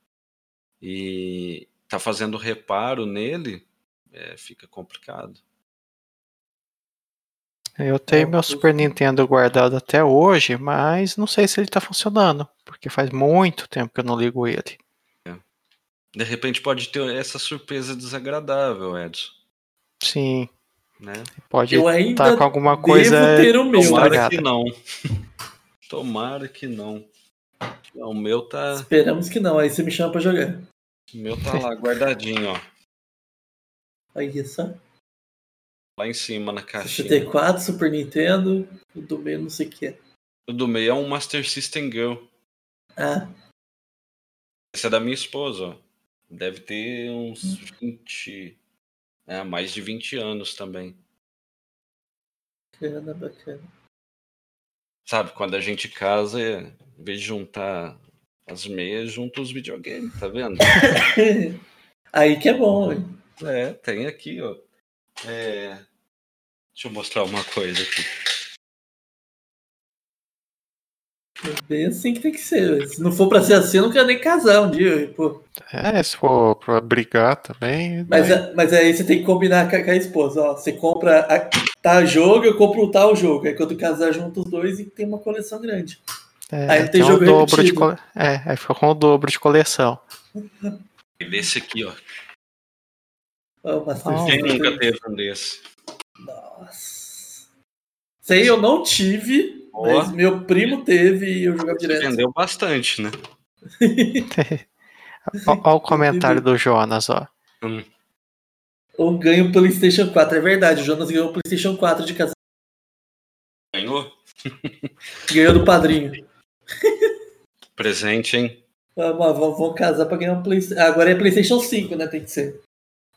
C: E tá fazendo reparo nele, é, fica complicado.
B: Eu tenho meu Super Nintendo guardado até hoje, mas não sei se ele está funcionando, porque faz muito tempo que eu não ligo ele.
C: É. De repente pode ter essa surpresa desagradável, Edson.
B: Sim.
C: Né?
B: Pode estar tá com alguma coisa.
A: Ter o meu.
C: Tomara que não. Tomara que não. O meu tá.
A: Esperamos que não, aí você me chama pra jogar.
C: O meu tá lá guardadinho, ó.
A: Aí, só.
C: Lá em cima na caixinha.
A: 64, Super Nintendo, o do meio não sei o que é.
C: O do meio é um Master System Girl.
A: Ah.
C: Essa é da minha esposa, ó. Deve ter uns hum. 20. É, mais de 20 anos também.
A: Bacana, bacana.
C: Sabe, quando a gente casa, em vez de juntar as meias, junta os videogames, tá vendo?
A: Aí que é bom, hein?
C: É, tem aqui, ó. É... Deixa eu mostrar uma coisa aqui.
A: É bem assim que tem que ser. Se não for pra ser assim, eu não quero nem casar um dia. Pô.
B: É, se for pra brigar também.
A: Mas, é, mas aí você tem que combinar com a, com a esposa. Ó, você compra a, tal jogo, eu compro o tal jogo. Aí quando casar junto os dois e tem uma coleção grande.
B: É, aí tem, tem jogo um dobro de cole... É, aí fica com o dobro de coleção.
C: E desse aqui, ó.
A: Oh,
C: Quem nunca teve um desse?
A: Nossa. Sei, eu não tive, oh. mas meu primo teve e eu jogava direto.
C: Vendeu bastante, né?
B: Olha o comentário do Jonas, ó.
C: Hum.
A: Ou ganha o PlayStation 4, é verdade. O Jonas ganhou o PlayStation 4 de casa.
C: Ganhou?
A: Ganhou do padrinho.
C: Presente, hein?
A: Vamos, vamos, vamos casar pra ganhar um PlayStation. Agora é PlayStation 5, né? Tem que ser.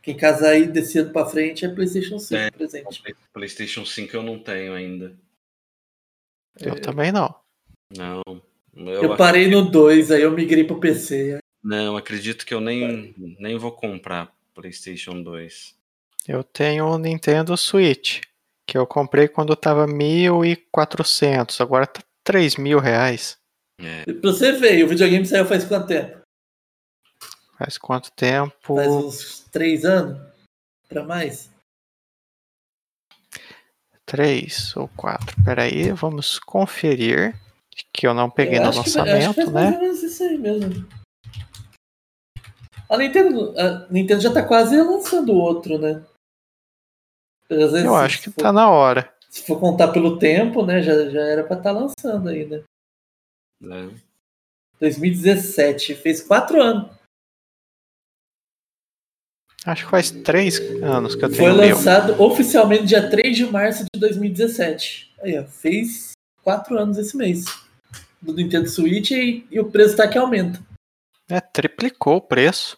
A: Quem casar aí desse ano pra frente é PlayStation 5 é, presente.
C: PlayStation 5 eu não tenho ainda.
B: Eu é... também não.
C: Não.
A: Eu, eu parei no 2, aí eu migrei pro PC.
C: Não, acredito que eu nem, nem vou comprar PlayStation 2.
B: Eu tenho o um Nintendo Switch, que eu comprei quando tava 1.400, agora tá 3 mil reais.
C: É.
A: Pra você ver, o videogame saiu faz quanto tempo?
B: Faz quanto tempo?
A: Faz uns três anos? Pra mais?
B: Três ou quatro. Peraí, vamos conferir. Que eu não peguei eu no lançamento, que, né?
A: isso aí mesmo. A Nintendo, a Nintendo já tá quase lançando outro, né?
B: Vezes, eu acho que for, tá na hora.
A: Se for contar pelo tempo, né? Já, já era pra estar tá lançando aí, né?
C: É.
A: 2017, fez quatro anos.
B: Acho que faz três anos que eu tenho.
A: Foi lançado meu. oficialmente dia 3 de março de 2017. Aí, ó, fez quatro anos esse mês. Do Nintendo Switch e, e o preço tá que aumenta.
B: É, triplicou o preço.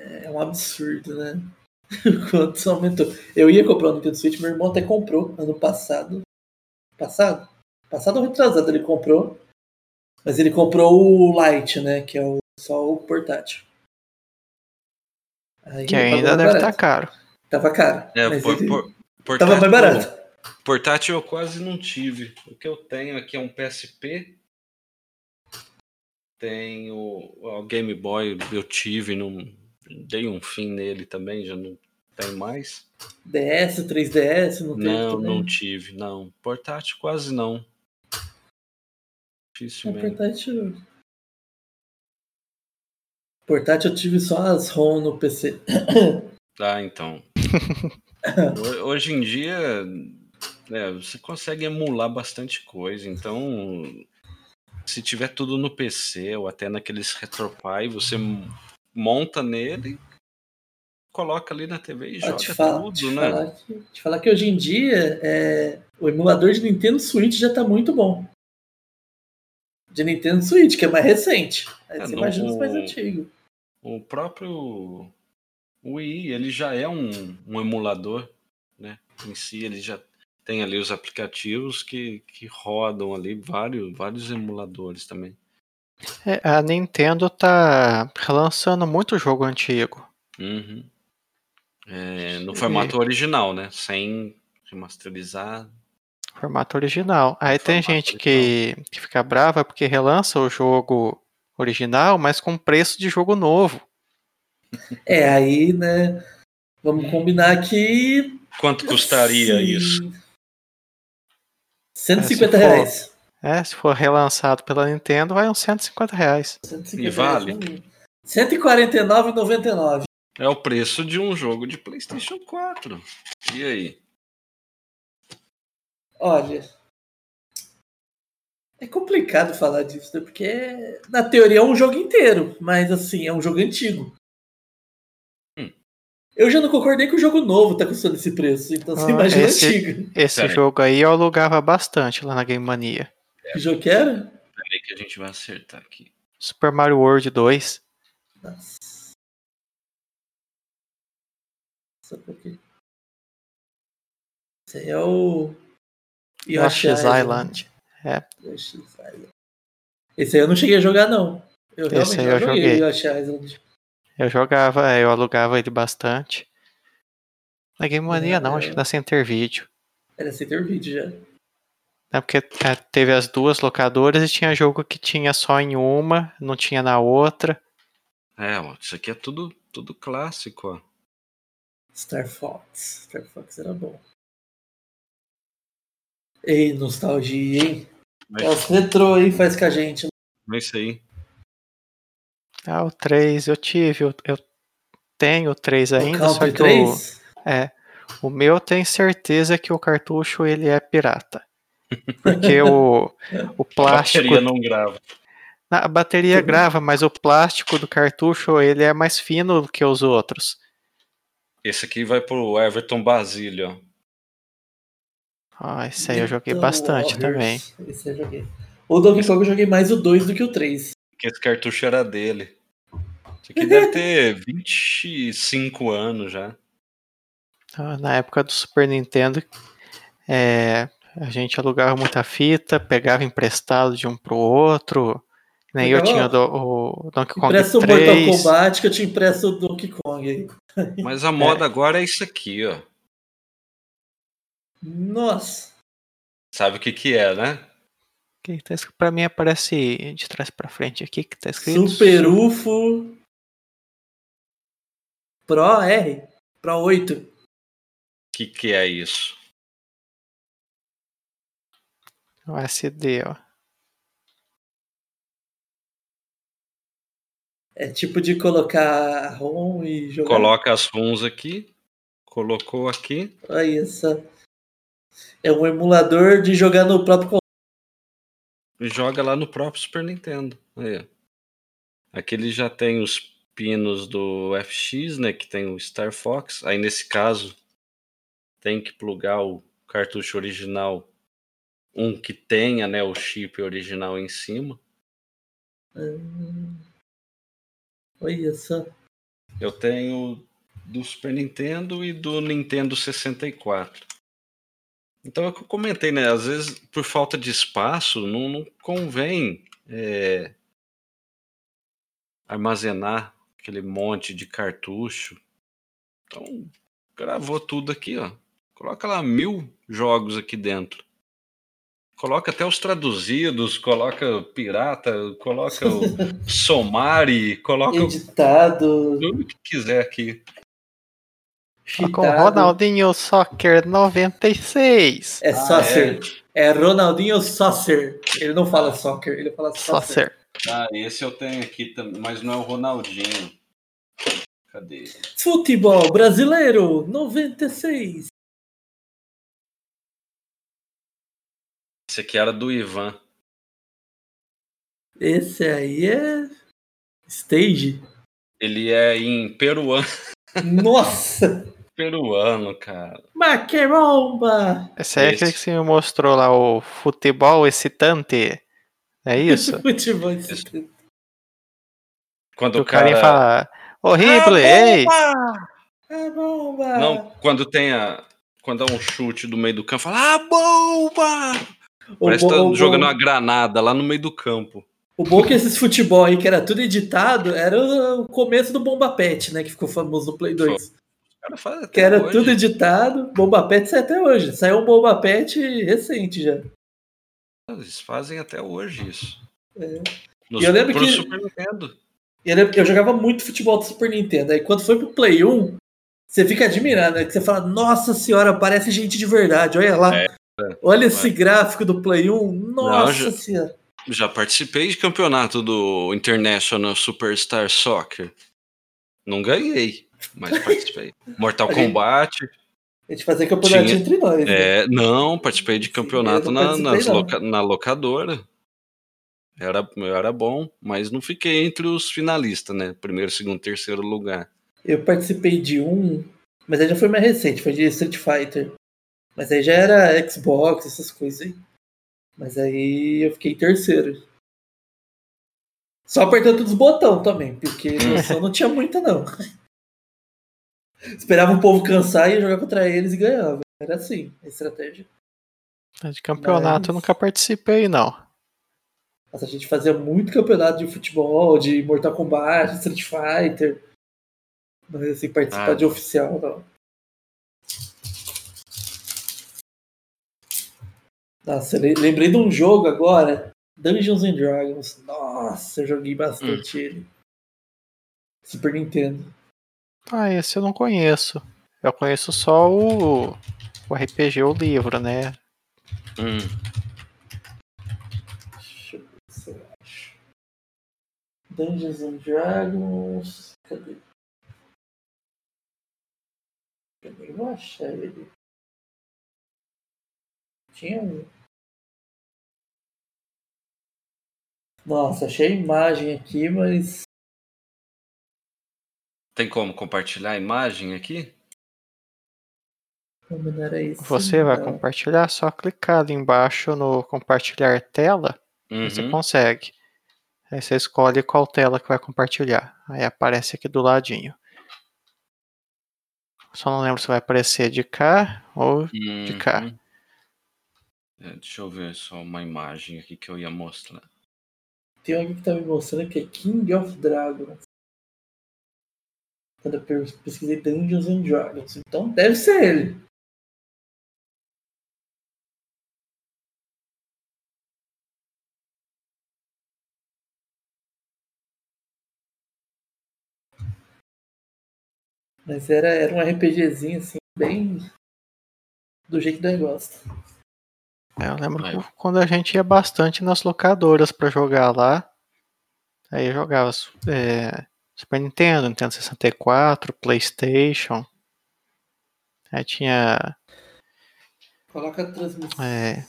A: É um absurdo, né? Quanto aumentou. Eu ia comprar o Nintendo Switch, meu irmão até comprou ano passado. Passado? Passado ou retrasado ele comprou. Mas ele comprou o Lite, né? Que é o, só o portátil. Aí
B: Que ainda deve estar
A: barato.
B: caro.
A: Tava caro.
C: É,
A: mas
C: por,
A: ele
C: por,
A: tava
C: portátil,
A: mais barato.
C: portátil eu quase não tive. O que eu tenho aqui é um PSP. Tenho o Game Boy, eu tive, não, dei um fim nele também, já não tem mais.
A: DS, 3DS, não teve
C: Não,
A: também?
C: não tive, não. Portátil quase não.
A: É,
C: Dificilmente.
A: portátil. Portátil eu tive só as ROM no PC.
C: Ah, então. Ho- Hoje em dia, né, você consegue emular bastante coisa. Então, se tiver tudo no PC ou até naqueles RetroPie, você monta nele, coloca ali na TV e
A: Ah,
C: joga
A: te, fala-
C: tudo,
A: te
C: né?
A: falar que, te falar que hoje em dia é, o emulador de Nintendo Switch já tá muito bom. De Nintendo Switch, que é mais recente. Aí
C: É,
A: você
C: no-
A: imagina os mais antigos.
C: O próprio Wii, ele já é um, um emulador, né? Em si, ele já tem ali os aplicativos que, que rodam ali, vários, vários emuladores também.
B: É, a Nintendo tá relançando muito jogo antigo.
C: Uhum. É, no formato original, né? Sem remasterizar.
B: Formato original. Aí tem
C: Formato
B: gente que, que fica brava porque relança o jogo original, mas com preço de jogo novo.
A: É, aí, né? Vamos combinar que.
C: Quanto custaria
A: Sim.
C: isso?
A: 150
B: É, se for-
A: reais.
B: É, se for relançado pela Nintendo, vai uns 150 reais.
A: 150
C: E vale?
A: reais, né? 149,99.
C: É o preço de um jogo de PlayStation 4. E aí?
A: Olha. É complicado falar disso, né? Porque na teoria é um jogo inteiro, mas assim, é um jogo antigo.
C: Hum.
A: Eu já não concordei que o jogo novo tá custando esse preço, então você
B: Ah,
A: imagina
B: esse-
A: antigo.
B: Esse
C: Pera aí.
B: jogo aí eu alugava bastante lá na Game Mania.
A: Que jogo que era?
C: Peraí que a gente vai acertar aqui.
B: Super Mario World 2.
A: Nossa. Só um pouquinho. Esse aí é o.
B: Yoshi's Island. É.
A: Yoshi's Island. Esse aí eu não cheguei a jogar, não. Eu
B: Esse
A: realmente
B: aí
A: não
B: eu
A: joguei
B: joguei. Eu jogava, eu alugava ele bastante. Na Game Mania não,
A: É.
B: acho que na Center Video.
A: Era sem ter vídeo já.
B: É porque é, teve as duas locadoras e tinha jogo que tinha só em uma, não tinha na outra.
C: É, isso aqui é tudo, tudo clássico, ó.
A: Star Fox. Star Fox era bom. Ei, nostalgia, hein?
C: Mas,
A: Os retrô aí faz com a gente.
C: é isso aí.
B: Ah, o 3 eu tive, eu, eu tenho o 3
A: O
B: ainda, só
A: Country
B: que o,
A: 3?
B: é, o meu tem certeza que o cartucho ele é pirata. Porque o, o
C: A
B: plástico,
C: bateria não grava.
B: a bateria grava, mas o plástico do cartucho ele é mais fino do que os outros.
C: Esse aqui vai pro Everton Basílio, ó.
B: Ah, esse aí eu joguei
A: Little
B: bastante
A: Warriors.
B: também.
A: Esse eu joguei. O Donkey Kong eu joguei mais o 2 do que o 3.
C: Que esse cartucho era dele. Isso aqui deve ter 25 anos já.
B: Ah, Na época do Super Nintendo, é, a gente alugava muita fita, pegava emprestado de um pro outro. Nem eu tinha o, o Donkey Kong
A: Empresta o Mortal
B: 3.
A: Kombat que eu te empresto o Donkey Kong.
C: Mas a moda agora é isso aqui, ó.
A: Nossa.
C: Sabe o que que é, né?
B: Que tá escrito- Pra mim aparece de trás pra frente aqui que tá escrito.
A: Super UFO Pro R. Pro 8.
C: O que que é isso?
B: O SD, ó.
A: É tipo de colocar ROM e jogar.
C: Coloca as ROMs aqui. Colocou aqui.
A: Olha isso. É um emulador de jogar no próprio console.
C: joga lá no próprio Super Nintendo. Aí. Aqui ele já tem os pinos do FX, né? Que tem o Star Fox. Aí nesse caso tem que plugar o cartucho original, um que tenha, né, o chip original em cima.
A: Hum. Olha só.
C: Eu tenho do Super Nintendo e do Nintendo 64. Então é o que eu comentei, né? Às vezes, por falta de espaço, não, não convém é, armazenar aquele monte de cartucho Então, gravou tudo aqui, ó. Coloca lá mil jogos aqui dentro. Coloca até os traduzidos, coloca pirata, coloca o Somari, coloca
A: Editado.
C: tudo que quiser aqui.
B: Com o Ronaldinho Soccer 96.
A: É Soccer. É. Ronaldinho Soccer. Ele não fala soccer, ele fala Soccer.
B: Soccer.
C: Ah, esse eu tenho aqui também, mas não é o Ronaldinho. Cadê?
A: Futebol brasileiro 96.
C: Esse aqui era do Ivan.
A: Esse aí é Stage.
C: Ele é em peruano.
A: Nossa!
C: Peruano, cara.
A: Maqueromba!
B: Esse aí é aquele que você me mostrou lá, o futebol excitante. É isso?
A: Futebol excitante.
C: Quando
B: o
C: cara.
B: fala, horrível,
A: Ah,
B: ei!
A: É bomba!
C: Não, quando tem a. Quando é um chute do meio do campo, fala, ah, bomba!
A: O
C: Parece que tá jogando
A: bom-
C: uma granada lá no meio do campo.
A: O bom é que esses futebol aí, que era tudo editado, era o começo do Bomba Pet, né? Que ficou famoso no Play 2. Que era
C: hoje.
A: tudo editado. Bomba Pet sai até hoje. Saiu um Bomba Pet recente já.
C: Eles fazem até hoje isso.
A: É.
C: No,
A: E eu lembro que-
C: Super Nintendo.
A: Eu, lembro eu jogava muito futebol do Super Nintendo. Aí quando foi pro Play 1, você fica admirado, né? Que você fala, nossa senhora, parece gente de verdade. Olha lá.
C: É,
A: Olha esse gráfico do Play 1. Nossa
C: já-
A: senhora.
C: Já participei de campeonato do International Superstar Soccer. Não ganhei, mas participei. Mortal Kombat.
A: A gente fazia campeonato
C: Tinha-
A: entre nós. né?
C: É, não, participei de campeonato
A: não
C: na, nas loca- na locadora. Era, era bom, mas não fiquei entre os finalistas, né? Primeiro, segundo, terceiro lugar.
A: Eu participei de um, mas aí já foi mais recente, foi de Street Fighter. Mas aí já era Xbox, essas coisas aí. Mas aí eu fiquei terceiro. Só apertando todos os botões também, porque noção não tinha muita não. Esperava o povo cansar e ia jogar contra eles e ganhava. Era assim, a estratégia.
B: De campeonato eu
A: Mas-
B: nunca participei, não.
A: Mas a gente fazia muito campeonato de futebol, de Mortal Kombat, Street Fighter. Mas assim, participar
C: Ah.
A: de oficial, não. Nossa, eu le- lembrei de um jogo agora, Dungeons and Dragons. Nossa, eu joguei bastante ele. Super Nintendo.
B: Ah, esse eu não conheço. Eu conheço só o, o RPG, o livro, né?
C: Hum,
A: Deixa eu ver se eu acho. Dungeons and Dragons. Cadê? Eu nem vou achar ele. Tinha um. Nossa, achei a imagem aqui, mas.
C: Tem como compartilhar a imagem aqui?
A: Isso?
B: Você vai compartilhar, só clicar ali embaixo no compartilhar tela, aí você
C: Uhum.
B: consegue. Aí você escolhe qual tela que vai compartilhar. Aí aparece aqui do ladinho. Só não lembro se vai aparecer de cá ou de cá.
C: Uhum. É, deixa eu ver só uma imagem aqui que eu ia mostrar.
A: Tem alguém que tá me mostrando que é King of Dragons. Quando eu pes- pesquisei Dungeons and Dragons. Então deve ser ele. Mas era, era um RPGzinho assim, bem do jeito que nós gosta.
B: É, Eu lembro que quando a gente ia bastante nas locadoras pra jogar lá. Aí eu jogava é, Super Nintendo, Nintendo 64, Playstation. Aí tinha.
A: Coloca a transmissão
B: É,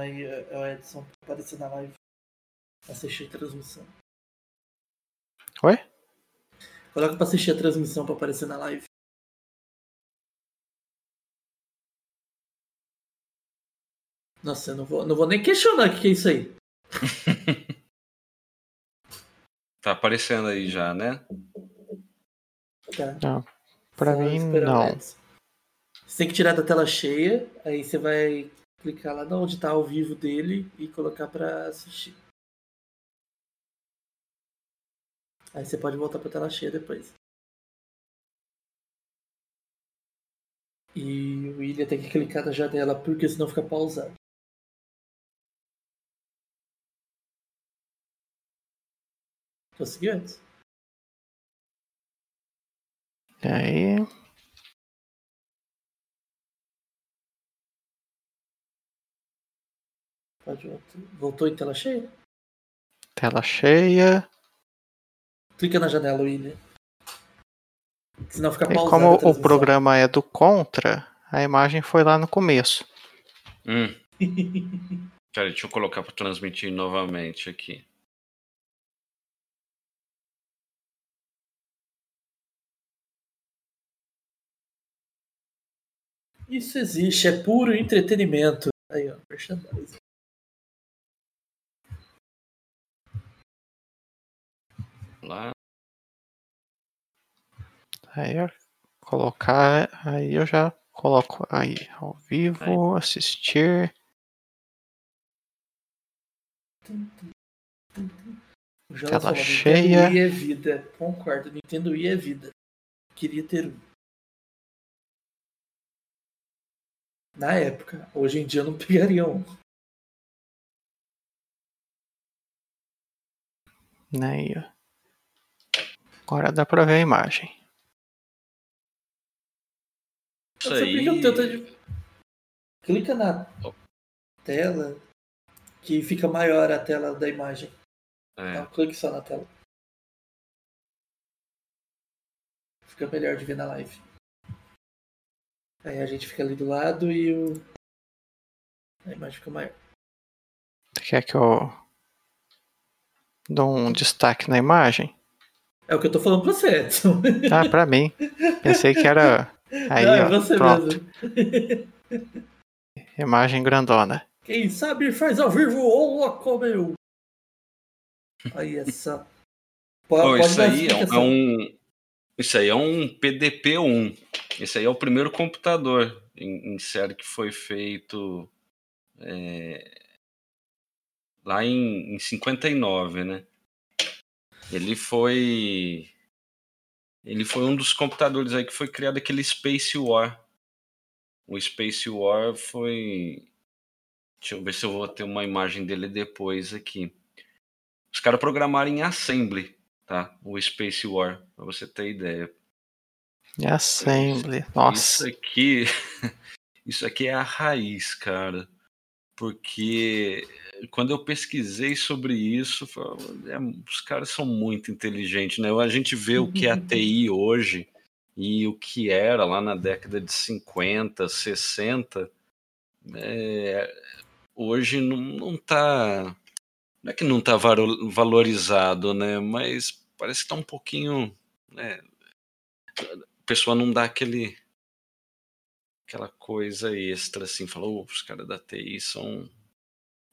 A: aí, é o Edson, pra aparecer na live. Assistir a transmissão.
B: Oi?
A: Coloca pra assistir a transmissão pra aparecer na live. Nossa, eu não vou, não vou nem questionar o que que é isso aí.
C: Tá aparecendo aí já, né?
A: Tá?
B: pra
A: Só
B: mim não.
A: Você tem que tirar da tela cheia, aí você vai clicar lá onde tá ao vivo dele e colocar pra assistir. Aí você pode voltar pra tela cheia depois. E o William tem que clicar na janela porque senão fica pausado. Conseguiu antes?
B: E aí?
A: Pode voltar. Voltou em tela cheia?
B: Tela cheia.
A: Clica na janela, William. Senão fica
B: E
A: pausado.
B: como
A: a
B: o programa é do contra, a imagem foi lá no começo.
C: Hum. Peraí, deixa eu colocar para transmitir novamente aqui.
A: Isso existe, é puro entretenimento. Aí, ó, merchandising.
C: Lá.
B: Aí eu colocar, aí eu já coloco aí ao vivo, assistir.
A: O Jonas
B: Tela cheia.
A: Nintendo Wii é vida. Concordo, Nintendo Wii é vida. Queria ter um. Na época, hoje em dia não pegaria um.
B: Aí, ó. Agora dá pra ver a imagem.
C: Isso
A: Você
C: aí.
A: de- Clica na tela que fica maior a tela da imagem.
C: É,
A: Não, clique só na tela. Fica melhor de ver na live. Aí a gente fica ali do lado e o. A imagem fica maior.
B: Quer que eu dou um destaque na imagem?
A: É o que eu tô falando pra você, Edson.
B: Ah, pra mim. Pensei que era. Aí,
A: Não, é
B: ó.
A: você
B: Pronto.
A: mesmo.
B: Imagem grandona.
A: Quem sabe faz ao vivo, ô louco, meu! Aí essa. Pode,
C: Pô,
A: pode
C: isso aí é, um- é um. Isso aí é um PDP-1. Esse aí é o primeiro computador em, em série que foi feito é, lá em, em 59, né? Ele foi. Ele foi um dos computadores aí que foi criado aquele Space War. O Space War foi. Deixa eu ver se eu vou ter uma imagem dele depois aqui. Os caras programaram em Assembly, tá? O Space War, pra você ter ideia.
B: Assembly.
C: Isso
B: Nossa.
C: aqui, isso aqui é a raiz, cara. Porque quando eu pesquisei sobre isso, é, os caras são muito inteligentes, né? A gente vê o que é a TI hoje e o que era lá na década de 50, 60, é, hoje não, não tá. Não é que não tá varo- valorizado, né? Mas parece que tá um pouquinho. né? A pessoa não dá aquele aquela coisa extra assim, falou, os caras da TI são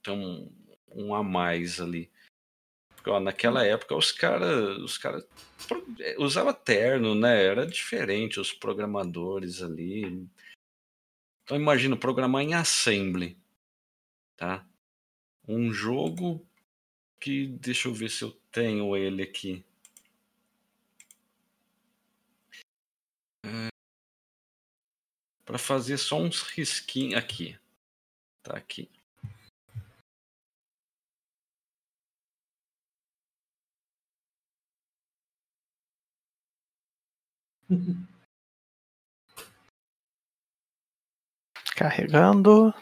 C: tem um, um a mais ali. Porque, ó, naquela época os caras os cara usava terno, né? Era diferente os programadores ali. Então imagina programar em assembly, tá? Um jogo que deixa eu ver se eu tenho ele aqui. para fazer só uns risquinhos aqui. Tá aqui.
B: Carregando.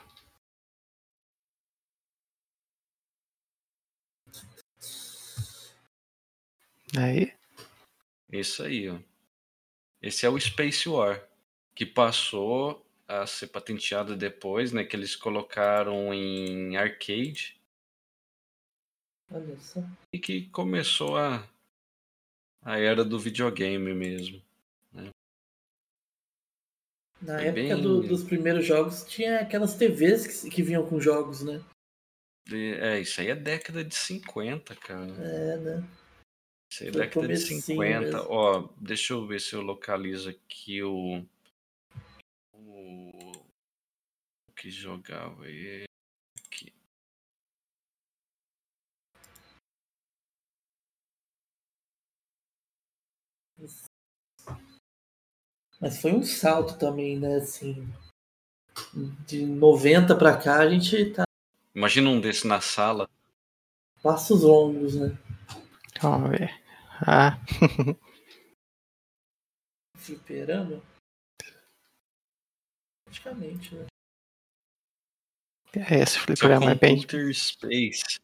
B: Aí.
C: Isso aí, ó. Esse é o Space War, que passou a ser patenteado depois, né? Que eles colocaram em arcade
A: Olha só.
C: e que começou a, a era do videogame mesmo.
A: Na
C: É
A: época
C: bem-
A: do- dos primeiros jogos tinha aquelas TVs que, que vinham com jogos, né?
C: É, isso aí é década de 50, cara.
A: É, né? Foi
C: década de
A: comecinho
C: 50.
A: mesmo.
C: Ó, deixa eu ver se eu localizo aqui o. O, o que jogava aí. Aqui.
A: Mas foi um salto também, né? Assim, de 90 pra cá a gente tá
C: Imagina um desse na sala.
A: passos longos, né?
B: Vamos ver. Ah,
A: Fliperama? Praticamente, né?
B: esse
C: Esse é o
B: fliperama é bem.
C: Computer Space.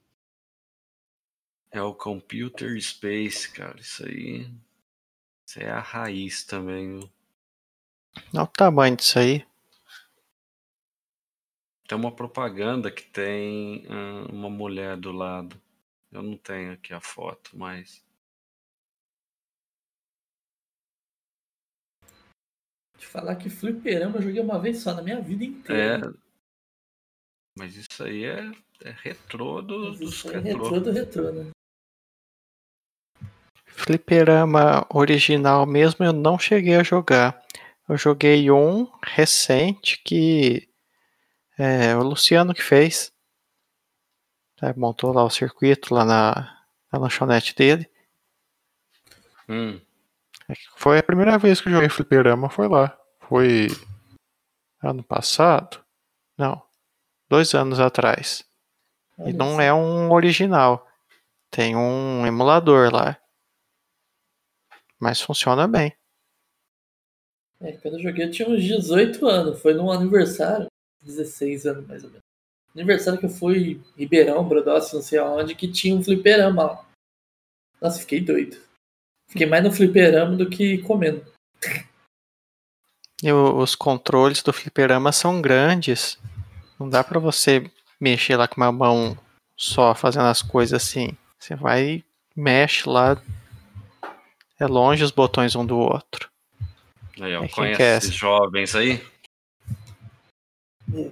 C: É o Computer Space, cara. Isso aí. Isso aí é a raiz também. viu?
B: Olha o tamanho disso aí.
C: Tem uma propaganda que tem ah, uma mulher do lado. Eu não tenho aqui a foto, mas.
A: Te falar que fliperama eu joguei uma vez só na minha vida
C: É.
A: inteira.
C: Mas isso aí é, é retrô do, dos
A: é
C: retrô.
A: retrô do retrô, né?
B: Fliperama original mesmo eu não cheguei a jogar. Eu joguei um recente que é o Luciano que fez. É, montou lá o circuito lá na, na lanchonete dele.
C: Hum,
D: Foi a primeira vez que eu joguei fliperama, foi lá. Foi ano passado? Não, dois anos atrás. E
A: Olha
B: não
A: só.
B: é um original. Tem um emulador lá. Mas funciona bem.
A: É, quando eu joguei eu tinha uns 18 anos. Foi num aniversário. 16 anos mais ou menos. Aniversário que eu fui em Ribeirão, Brodossi, não sei aonde, que tinha um fliperama lá. Nossa, fiquei doido. Fiquei mais no fliperama do que comendo.
B: E o- os controles do fliperama são grandes. Não dá pra você mexer lá com uma mão só fazendo as coisas assim. Você vai, mexe lá. É longe os botões um do outro.
C: aí, ó,
B: É,
C: conhece
B: é
C: esses jovens aí? Não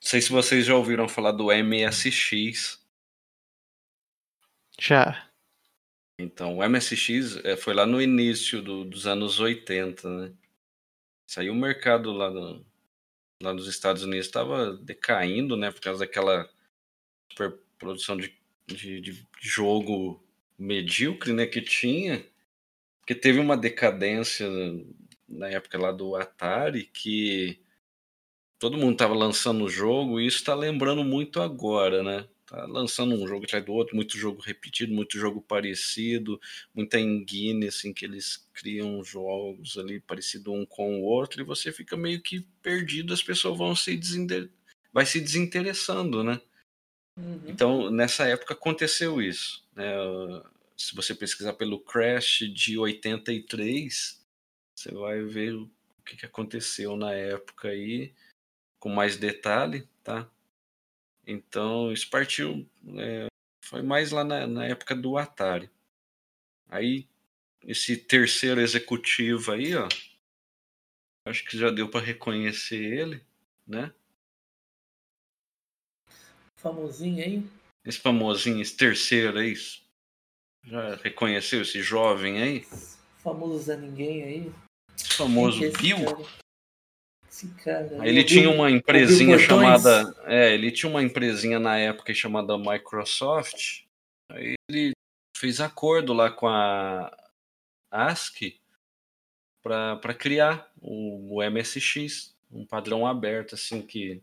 C: sei se vocês já ouviram falar do MSX.
B: Já.
C: Então, o MSX eh, foi lá no início do- dos anos 80, né? Aí o mercado lá, no- lá nos Estados Unidos estava decaindo, né? Por causa daquela superprodução de, de, de jogo medíocre, né? Que tinha. Porque teve uma decadência na época lá do Atari que todo mundo estava lançando o jogo e isso está lembrando muito agora, né? Tá lançando um jogo atrás do outro, muito jogo repetido, muito jogo parecido, muita engine, assim, que eles criam jogos ali parecido um com o outro e você fica meio que perdido, as pessoas vão se desinde... vai se desinteressando, né?
A: Uhum.
C: Então, nessa época aconteceu isso. Né? Se você pesquisar pelo Crash de 83, você vai ver o que aconteceu na época aí, com mais detalhe, tá? Então, isso partiu, é, foi mais lá na, na época do Atari. Aí, esse terceiro executivo aí, ó, acho que já deu para reconhecer ele, né?
A: Famosinho aí.
C: Esse famosinho, esse terceiro aí, já reconheceu esse jovem aí?
A: Famoso Zé Ninguém aí.
C: Esse famoso
A: é
C: Bill?
A: cara? Esse cara.
C: Ele tinha uma empresinha chamada. É, ele tinha uma empresinha na época chamada Microsoft. Aí ele fez acordo lá com a ASCII para criar o, o MSX, um padrão aberto, assim, que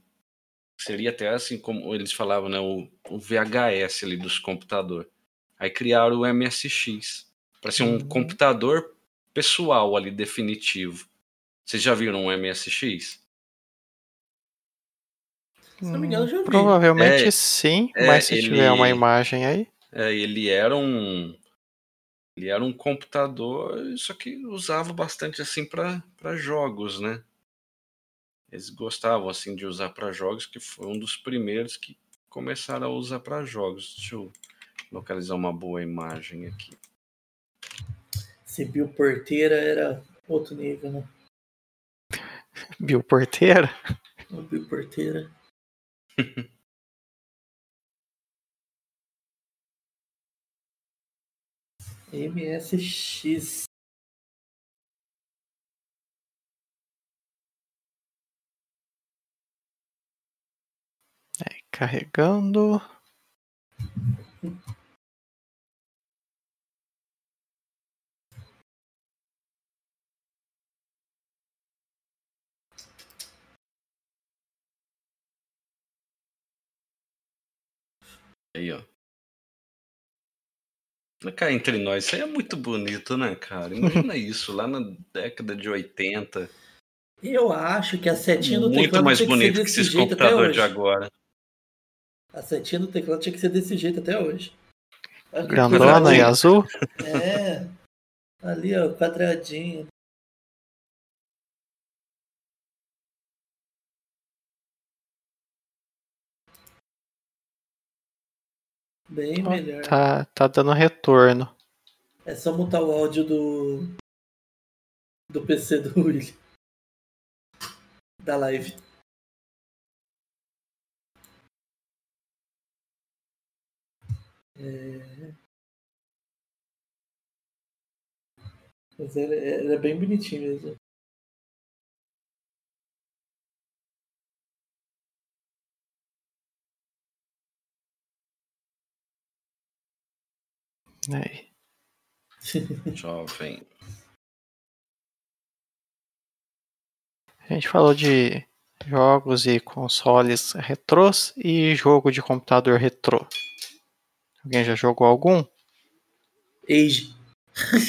C: seria até assim como eles falavam, né? O, o VHS ali dos computadores. Aí criaram o MSX. Para ser um
A: Uhum.
C: computador pessoal ali, definitivo. Vocês já viram um MSX?
A: Se não me engano, eu já vi.
B: Provavelmente
C: É,
B: sim,
C: é,
B: mas se
C: ele-
B: tiver uma imagem aí.
C: É, ele era um ele era um computador, só que usava bastante assim para jogos, né? Eles gostavam assim de usar para jogos, que foi um dos primeiros que começaram a usar para jogos. Deixa eu localizar uma boa imagem aqui.
A: Esse Bill Porteira era outro nível, né?
B: Bill Porteira.
A: O Bill Porteira. MSX.
B: Carregando.
C: Aí, ó. Cá entre nós, isso aí é muito bonito, né, cara? Imagina isso, lá na década de 80.
A: Eu acho que a setinha do
C: Muito
A: teclado
C: mais
A: tinha que ser
C: bonito que
A: desse
C: esses
A: jeito até
C: computadores
A: hoje.
C: de agora.
A: A setinha do teclado tinha que ser desse jeito até hoje. Que
B: Grandona e azul.
A: É. Ali, ó, quadradinho. Bem
B: Ó,
A: melhor.
B: Tá, tá dando retorno.
A: É só mutar o áudio do. do PC do William. Da live. É... Mas ele é bem bonitinho mesmo.
B: Aí.
C: Jovem.
B: A gente falou de jogos e consoles retrôs e jogo de computador retrô. Alguém já jogou algum?
A: Age.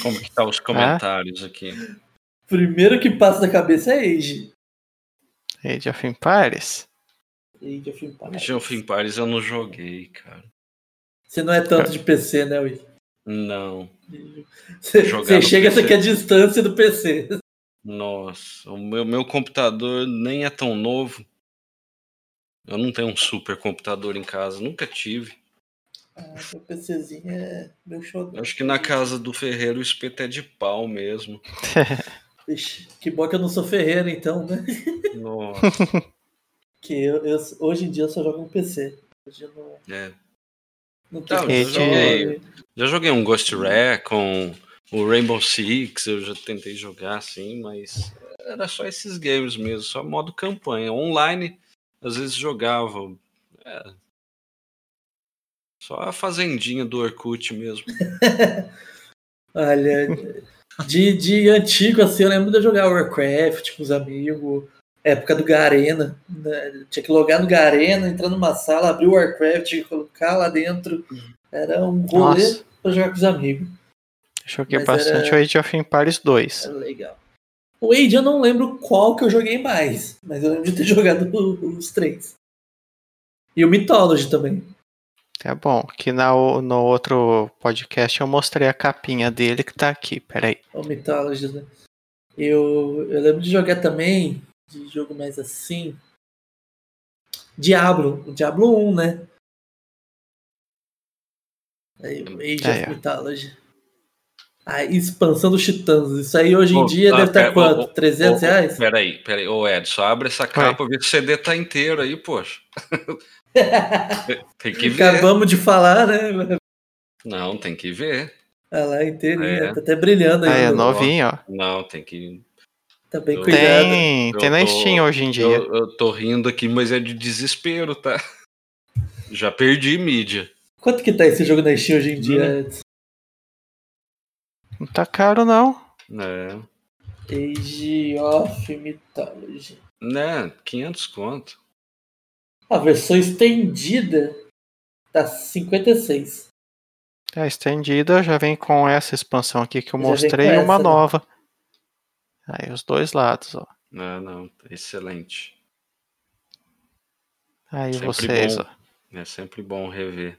C: Como que tá os comentários aqui?
A: Primeiro que passa da cabeça é Age.
B: Age of Empires?
A: Age of Empires.
C: Age of Empires eu não joguei, cara.
A: Você não é tanto de PC, né, Will?
C: Não.
A: Você, chega
C: PC.
A: até que a distância do PC.
C: Nossa, o meu, meu computador nem é tão novo. Eu não tenho um super computador em casa, nunca tive.
A: Ah, meu PCzinho é meu show.
C: Eu Acho que na casa do Ferreiro o espeto é de pau mesmo.
A: Ixi, que bom que eu não sou ferreiro, então, né?
C: Nossa,
A: Que eu, eu- hoje em dia eu só jogo no PC. Hoje eu não,
C: é.
A: Não,
B: eu
A: console.
C: Já joguei um Ghost Recon, o Rainbow Six, eu já tentei jogar assim, mas era só esses games mesmo, só modo campanha. Online, às vezes jogava. é, só a fazendinha do Orkut mesmo.
A: Olha, de, de antigo, assim, eu lembro de eu jogar Warcraft com os amigos. Época do Garena. né? Tinha que logar no Garena, entrar numa sala, abrir o Warcraft, tinha que colocar lá dentro. Era um rolê
B: Nossa.
A: pra jogar com os amigos.
B: Joguei
A: Mas
B: bastante
A: era-
B: o Age of Empires 2.
A: Era legal. O Age eu não lembro qual que eu joguei mais, mas eu lembro de ter jogado os três. E o Mythology também.
B: É bom, que na, no outro podcast eu mostrei a capinha dele que tá aqui, peraí.
A: O Mythology, né? Eu, eu lembro de jogar também, de jogo mais assim. Diablo, o Diablo 1, né? Aí, o Age
B: É,
A: of
B: é.
A: Mythology. A expansão dos Titãs. Isso aí hoje em dia
C: ah,
A: deve estar
C: pera-
A: quanto?
C: ô,
A: 300
C: ô, ô,
A: reais?
C: Peraí, peraí. Ô, Edson, abre essa capa, vê se o CD tá inteiro aí, poxa. tem que ver.
A: Acabamos de falar, né?
C: Não, tem que ver.
A: Olha lá, inteirinho.
C: É.
A: Tá até brilhando
B: Ah, é novinho, ó.
C: Não, tem que.
A: Tá bem cuidado.
B: Tem,
C: Eu
B: tem na
C: tô-
B: Steam hoje em dia.
C: Eu, eu tô rindo aqui, mas é de desespero, tá? Já perdi mídia.
A: Quanto que tá esse jogo na Steam hoje em dia?
C: Hum.
B: Não tá caro, não.
C: É.
A: Age of Mythology.
C: Né? 500 conto.
A: A versão estendida tá 56.
B: A estendida já vem com essa expansão aqui que eu
A: Já
B: mostrei e uma
A: essa, né?
B: Aí os dois lados, ó.
C: Não, não. Excelente.
B: Aí
C: Sempre
B: vocês,
C: bom.
B: ó.
C: É sempre bom rever.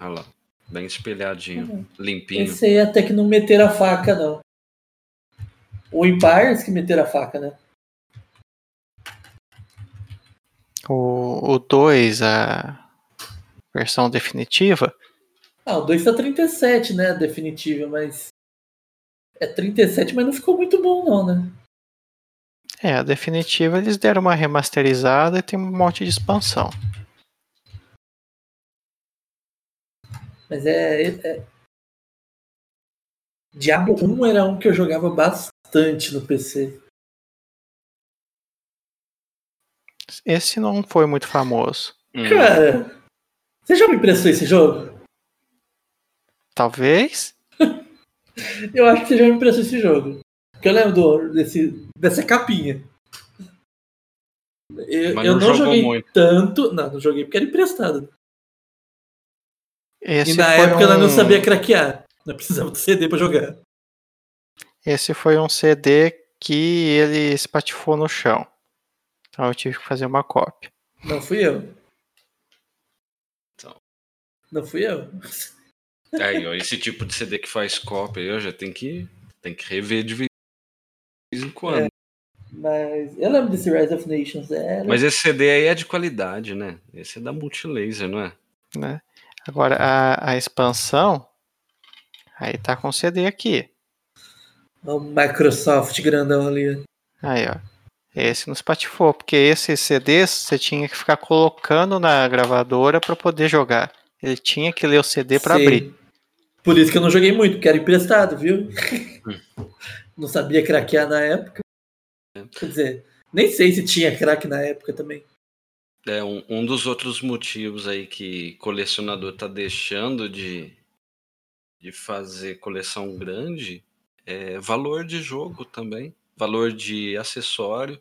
C: Olha lá. Bem espelhadinho.
A: Uhum.
C: Limpinho.
A: Esse aí até que não meteram a faca, não. O Empires que meteram a faca, né?
B: O 2, a versão definitiva,
A: Ah, o 2 tá 37, né? A definitiva, mas. É 37, mas não ficou muito bom, não, né?
B: é, a definitiva eles deram uma remasterizada e tem um monte de expansão.
A: Mas é, é- Diablo 1 era um que eu jogava bastante no PC.
B: Esse não foi muito famoso.
C: Hum,
A: Cara, você já me emprestou esse jogo?
B: Talvez.
A: Eu acho que você já me emprestou esse jogo. Porque eu lembro do- desse, dessa capinha. Eu,
C: Mas
A: eu
C: não
A: não joguei
C: muito.
A: tanto. Não, não joguei porque era emprestado.
B: Esse
A: e na época
B: um...
A: nós não sabia craquear. Nós precisava de CD pra jogar.
B: Esse foi um CD que ele espatifou no chão. Então eu tive que fazer uma cópia.
A: Não fui eu.
C: Então.
A: Não fui eu.
C: Aí, ó, esse tipo de CD que faz cópia aí, ó, já tem que, tem que rever de vez em quando.
A: É. Mas eu lembro desse Rise of Nations. Era...
C: Mas esse CD aí é de qualidade, né? Esse é da Multilaser, não é?
B: Né? Agora a, a expansão. Aí tá com CD aqui.
A: O Microsoft grandão ali.
B: Aí, ó. Esse nos patifou, porque esses CDs você tinha que ficar colocando na gravadora para poder jogar. Ele tinha que ler o CD para abrir.
A: Por isso que eu não joguei muito, porque era emprestado, viu? não sabia craquear na época. Quer dizer, nem sei se tinha crack na época também.
C: É um, um dos outros motivos aí que colecionador tá deixando de, de fazer coleção grande é valor de jogo também, valor de acessório.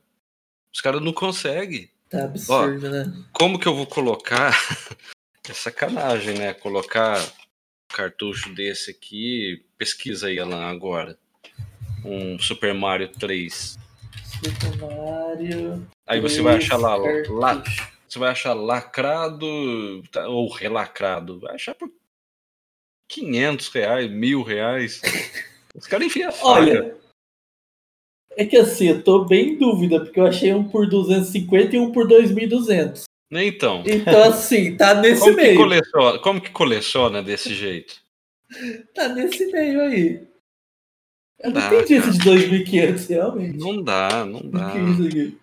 C: Os caras não conseguem.
A: Tá absurdo, né?
C: Como que eu vou colocar? é sacanagem, né? Colocar cartucho desse aqui, pesquisa aí, Alan, agora. Um Super Mario 3.
A: Super Mario.
C: Aí você vai achar lá, lá você vai achar lacrado tá, ou relacrado. Vai achar por 500 reais, mil reais. Os caras enfiam a faca.
A: Olha, é que assim, eu tô bem em dúvida, porque eu achei um por 250 e um por 2.200.
C: Então,
A: Então, assim, tá nesse
C: como que,
A: meio.
C: coleciona, como que coleciona desse jeito?
A: Tá nesse meio aí. Eu não
C: Dá,
A: entendi isso de 2.500, realmente.
C: Não dá, não
A: O
C: dá.
A: que é isso aqui?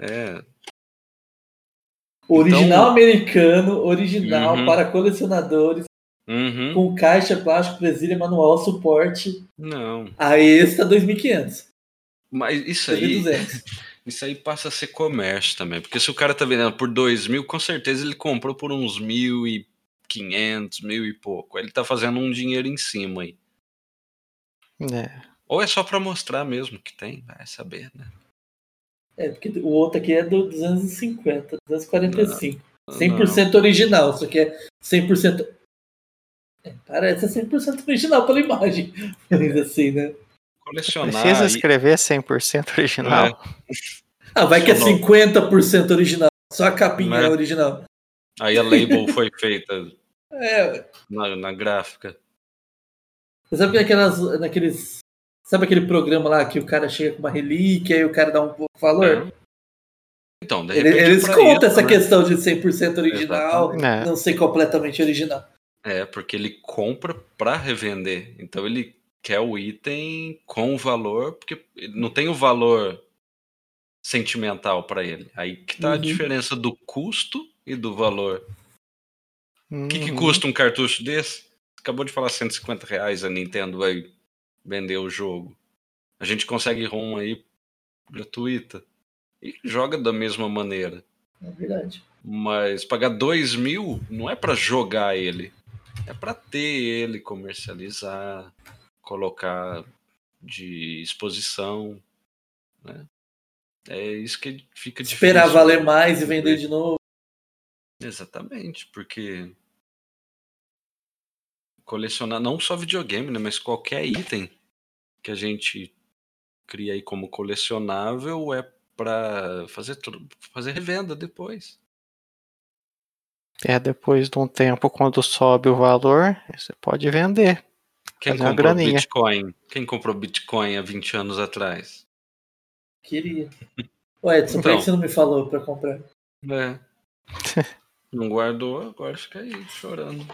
C: É,
A: Original
C: Então-
A: americano, original
C: Uhum.
A: para colecionadores,
C: uhum.
A: com caixa, plástico, presilha, manual, suporte.
C: Não.
A: Aí esse tá 2.500,
C: Mas isso aí,
A: 2.200.
C: isso aí passa a ser comércio também. Porque se o cara tá vendendo por dois mil, com certeza ele comprou por uns mil e quinhentos, mil e pouco. Aí Ele tá fazendo um dinheiro em cima aí.
B: É.
C: Ou é só pra mostrar mesmo que tem, vai saber, né?
A: É, porque o outro aqui é do 250, 245.
C: Não.
A: 100% original, só que é 100%. É, parece 100% original pela imagem. Mas assim, né?
C: Colecionar.
B: Precisa escrever 100% original.
A: Ah, vai que é
C: Sonoro.
A: 50% original. Só a capinha
C: Né?
A: é original.
C: Aí a label foi feita
A: É,
C: na, na gráfica.
A: você sabe que aquelas, naqueles. Sabe aquele programa lá que o cara chega com uma relíquia e o cara dá um pouco de valor?
C: Então, de repente.
A: Eles contam
C: isso,
A: essa
C: né?
A: questão de 100% original,
B: É.
A: não ser completamente original.
C: É, porque ele compra pra revender. Então ele quer o item com valor, porque não tem o valor sentimental pra ele. Aí que tá a
A: Uhum.
C: diferença do custo e do valor. O que, que
B: Uhum.
C: custa um cartucho desse? Acabou de falar 150 reais a Nintendo vai vender o jogo. A gente consegue ROM aí gratuita. E joga da mesma maneira.
A: É verdade.
C: Mas pagar 2 mil não é pra jogar ele. É pra ter ele, comercializar, colocar de exposição. Né? É isso que fica difícil.
A: Esperar valer
C: né?
A: mais e vender de novo.
C: Exatamente, porque colecionar não só videogame, né, mas qualquer item que a gente cria aí como colecionável é pra fazer fazer revenda depois.
B: É depois de um tempo, quando sobe o valor, você pode vender.
C: Quem
B: Fazer
C: comprou
B: graninha.
C: Bitcoin? Quem comprou Bitcoin há 20 anos atrás?
A: Queria. Ô Edson, por que
C: Então.
A: você não me falou pra comprar?
C: É. Não guardou, agora fica aí chorando.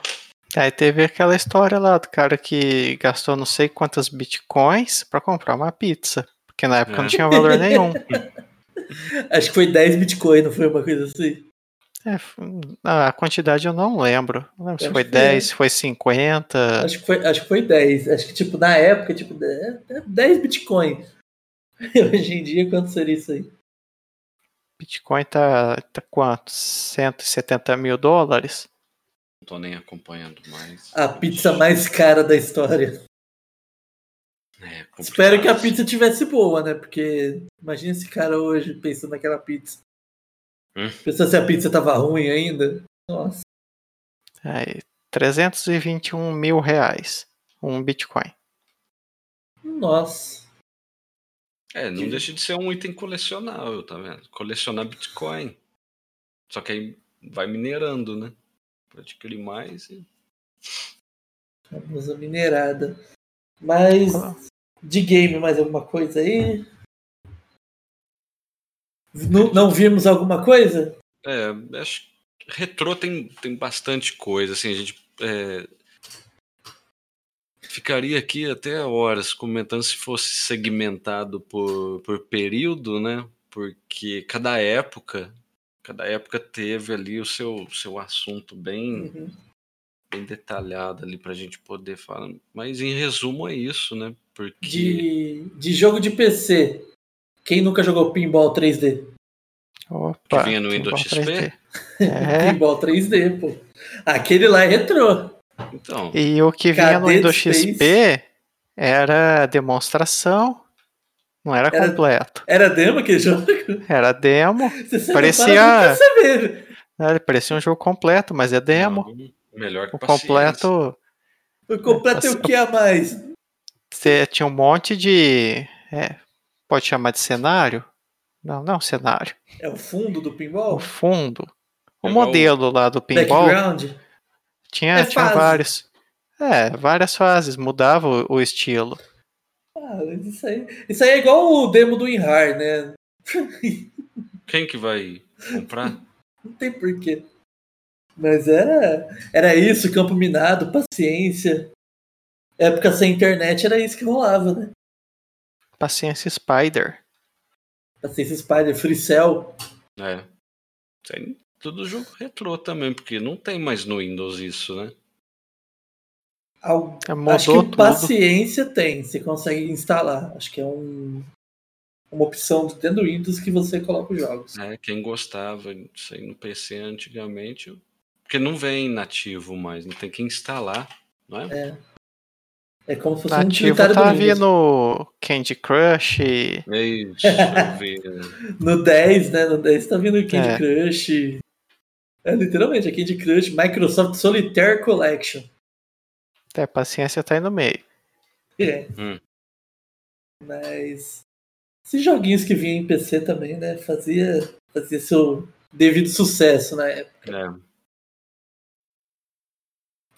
B: Aí teve aquela história lá do cara que gastou não sei quantas bitcoins pra comprar uma pizza. Porque na época
C: É.
B: não tinha valor nenhum.
A: Acho que foi 10 Bitcoin, não foi uma coisa assim?
B: É, a quantidade eu não lembro. Não lembro se foi
A: acho que é.
B: 10, se foi 50.
A: Acho que foi, acho que foi 10. Acho que, tipo, na época, tipo, é- é 10 Bitcoin. Hoje em dia, quanto seria isso aí?
B: Bitcoin tá, tá quanto? 170 mil dólares?
C: Não tô nem acompanhando mais.
A: A pizza mais cara da história.
C: É.
A: Espero que a pizza tivesse boa, né? Porque imagina esse cara hoje pensando naquela pizza.
C: Hum.
A: Pensando se a pizza tava ruim ainda. Nossa.
B: Aí 321 mil reais. Um Bitcoin.
A: Nossa.
C: É, não deixa de ser um item colecionável, tá vendo? Colecionar Bitcoin. Só que aí vai minerando, né? Pra adquirir mais e.
A: Famosa minerada. Mas de game, mais alguma coisa aí? Não, não vimos alguma coisa?
C: É, acho que retrô tem, tem bastante coisa, assim, a gente é, ficaria aqui até horas comentando se fosse segmentado por, por período, né? Porque cada época, cada época teve ali o seu, seu assunto bem,
A: Uhum.
C: bem detalhado ali pra gente poder falar. Mas em resumo é isso, né? Porque
A: De, de jogo de PC. Quem nunca jogou Pinball 3D?
B: Opa,
C: Que vinha no Windows XP?
B: 3D. É,
A: Pinball 3D, pô. Aquele lá é retrô.
C: então,
B: e o que vinha no Windows
A: Space?
B: XP era demonstração, não era,
A: Era-
B: completo.
A: Era demo aquele jogo?
B: Era demo,
A: Você
B: Parecia- ele parecia um jogo completo, mas é demo.
C: não, melhor que
B: O
C: paciência.
B: completo
A: O completo é o que a mais?
B: Você tinha um monte de. é, pode chamar de cenário? Não, não cenário.
A: É o fundo do
B: O
A: pinball?
B: fundo. O
C: É
B: modelo lá do pinball
A: Background?
B: tinha,
A: É
B: tinha
A: fase.
B: vários. É, várias fases, mudava o, o estilo.
A: Ah, mas isso aí. Isso aí é igual o demo do Inhar, né?
C: Quem que vai comprar?
A: Não tem porquê. Mas era, era isso, campo minado, paciência. Época sem internet era isso que rolava, né?
B: Paciência Spider.
A: Paciência Spider, Free Cell.
C: É. Aí, tudo jogo retrô também, porque não tem mais no Windows isso, né?
A: Al-
B: É,
A: Acho que
B: tudo.
A: paciência tem, você consegue instalar. Acho que é um, uma opção dentro do Windows que você coloca os jogos.
C: É, quem gostava disso aí no PC antigamente, porque não vem nativo mais, não tem que instalar, não é?
A: É como se fosse um
B: Nativo
A: utilitário
B: tá
A: do Windows.
B: vindo Candy Crush.
C: É né?
A: No 10, né? No 10 tá vindo Candy
B: É.
A: Crush. É literalmente, é Candy Crush, Microsoft Solitaire Collection.
B: É, paciência tá aí no meio.
A: É.
C: Hum.
A: Mas esses joguinhos que vinham em PC também, né? Fazia, fazia seu devido sucesso na época.
C: É.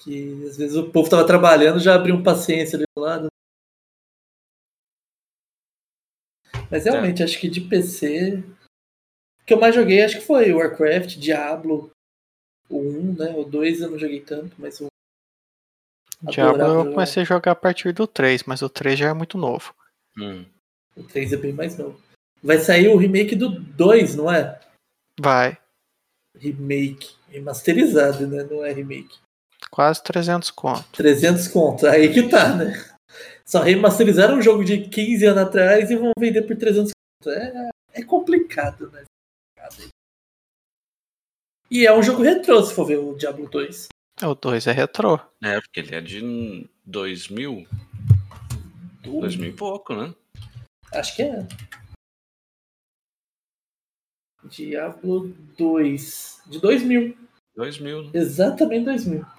A: Que às vezes o povo tava trabalhando já abriu um paciência ali do lado. Mas realmente, acho que de PC. O que eu mais joguei acho que foi Warcraft, Diablo, o 1, né? O 2 eu não joguei tanto, mas o.
B: Diablo eu comecei a jogar a partir do 3, mas o 3 já é muito novo.
C: Hum.
A: O 3 é bem mais novo. Vai sair o remake do 2, não é?
B: Vai.
A: Remake. Remasterizado, né? Não é remake.
B: Quase 300 conto.
A: 300 conto. Aí que tá, né? Só remasterizaram um jogo de 15 anos atrás e vão vender por 300 conto. É, é complicado, né? E é um jogo retrô, se for ver o Diablo 2.
B: O 2 é retrô.
C: É, porque ele é de 2000, 2000 e pouco, né?
A: Acho que é. Diablo 2. De 2000.
C: 2000, né?
A: Exatamente 2000.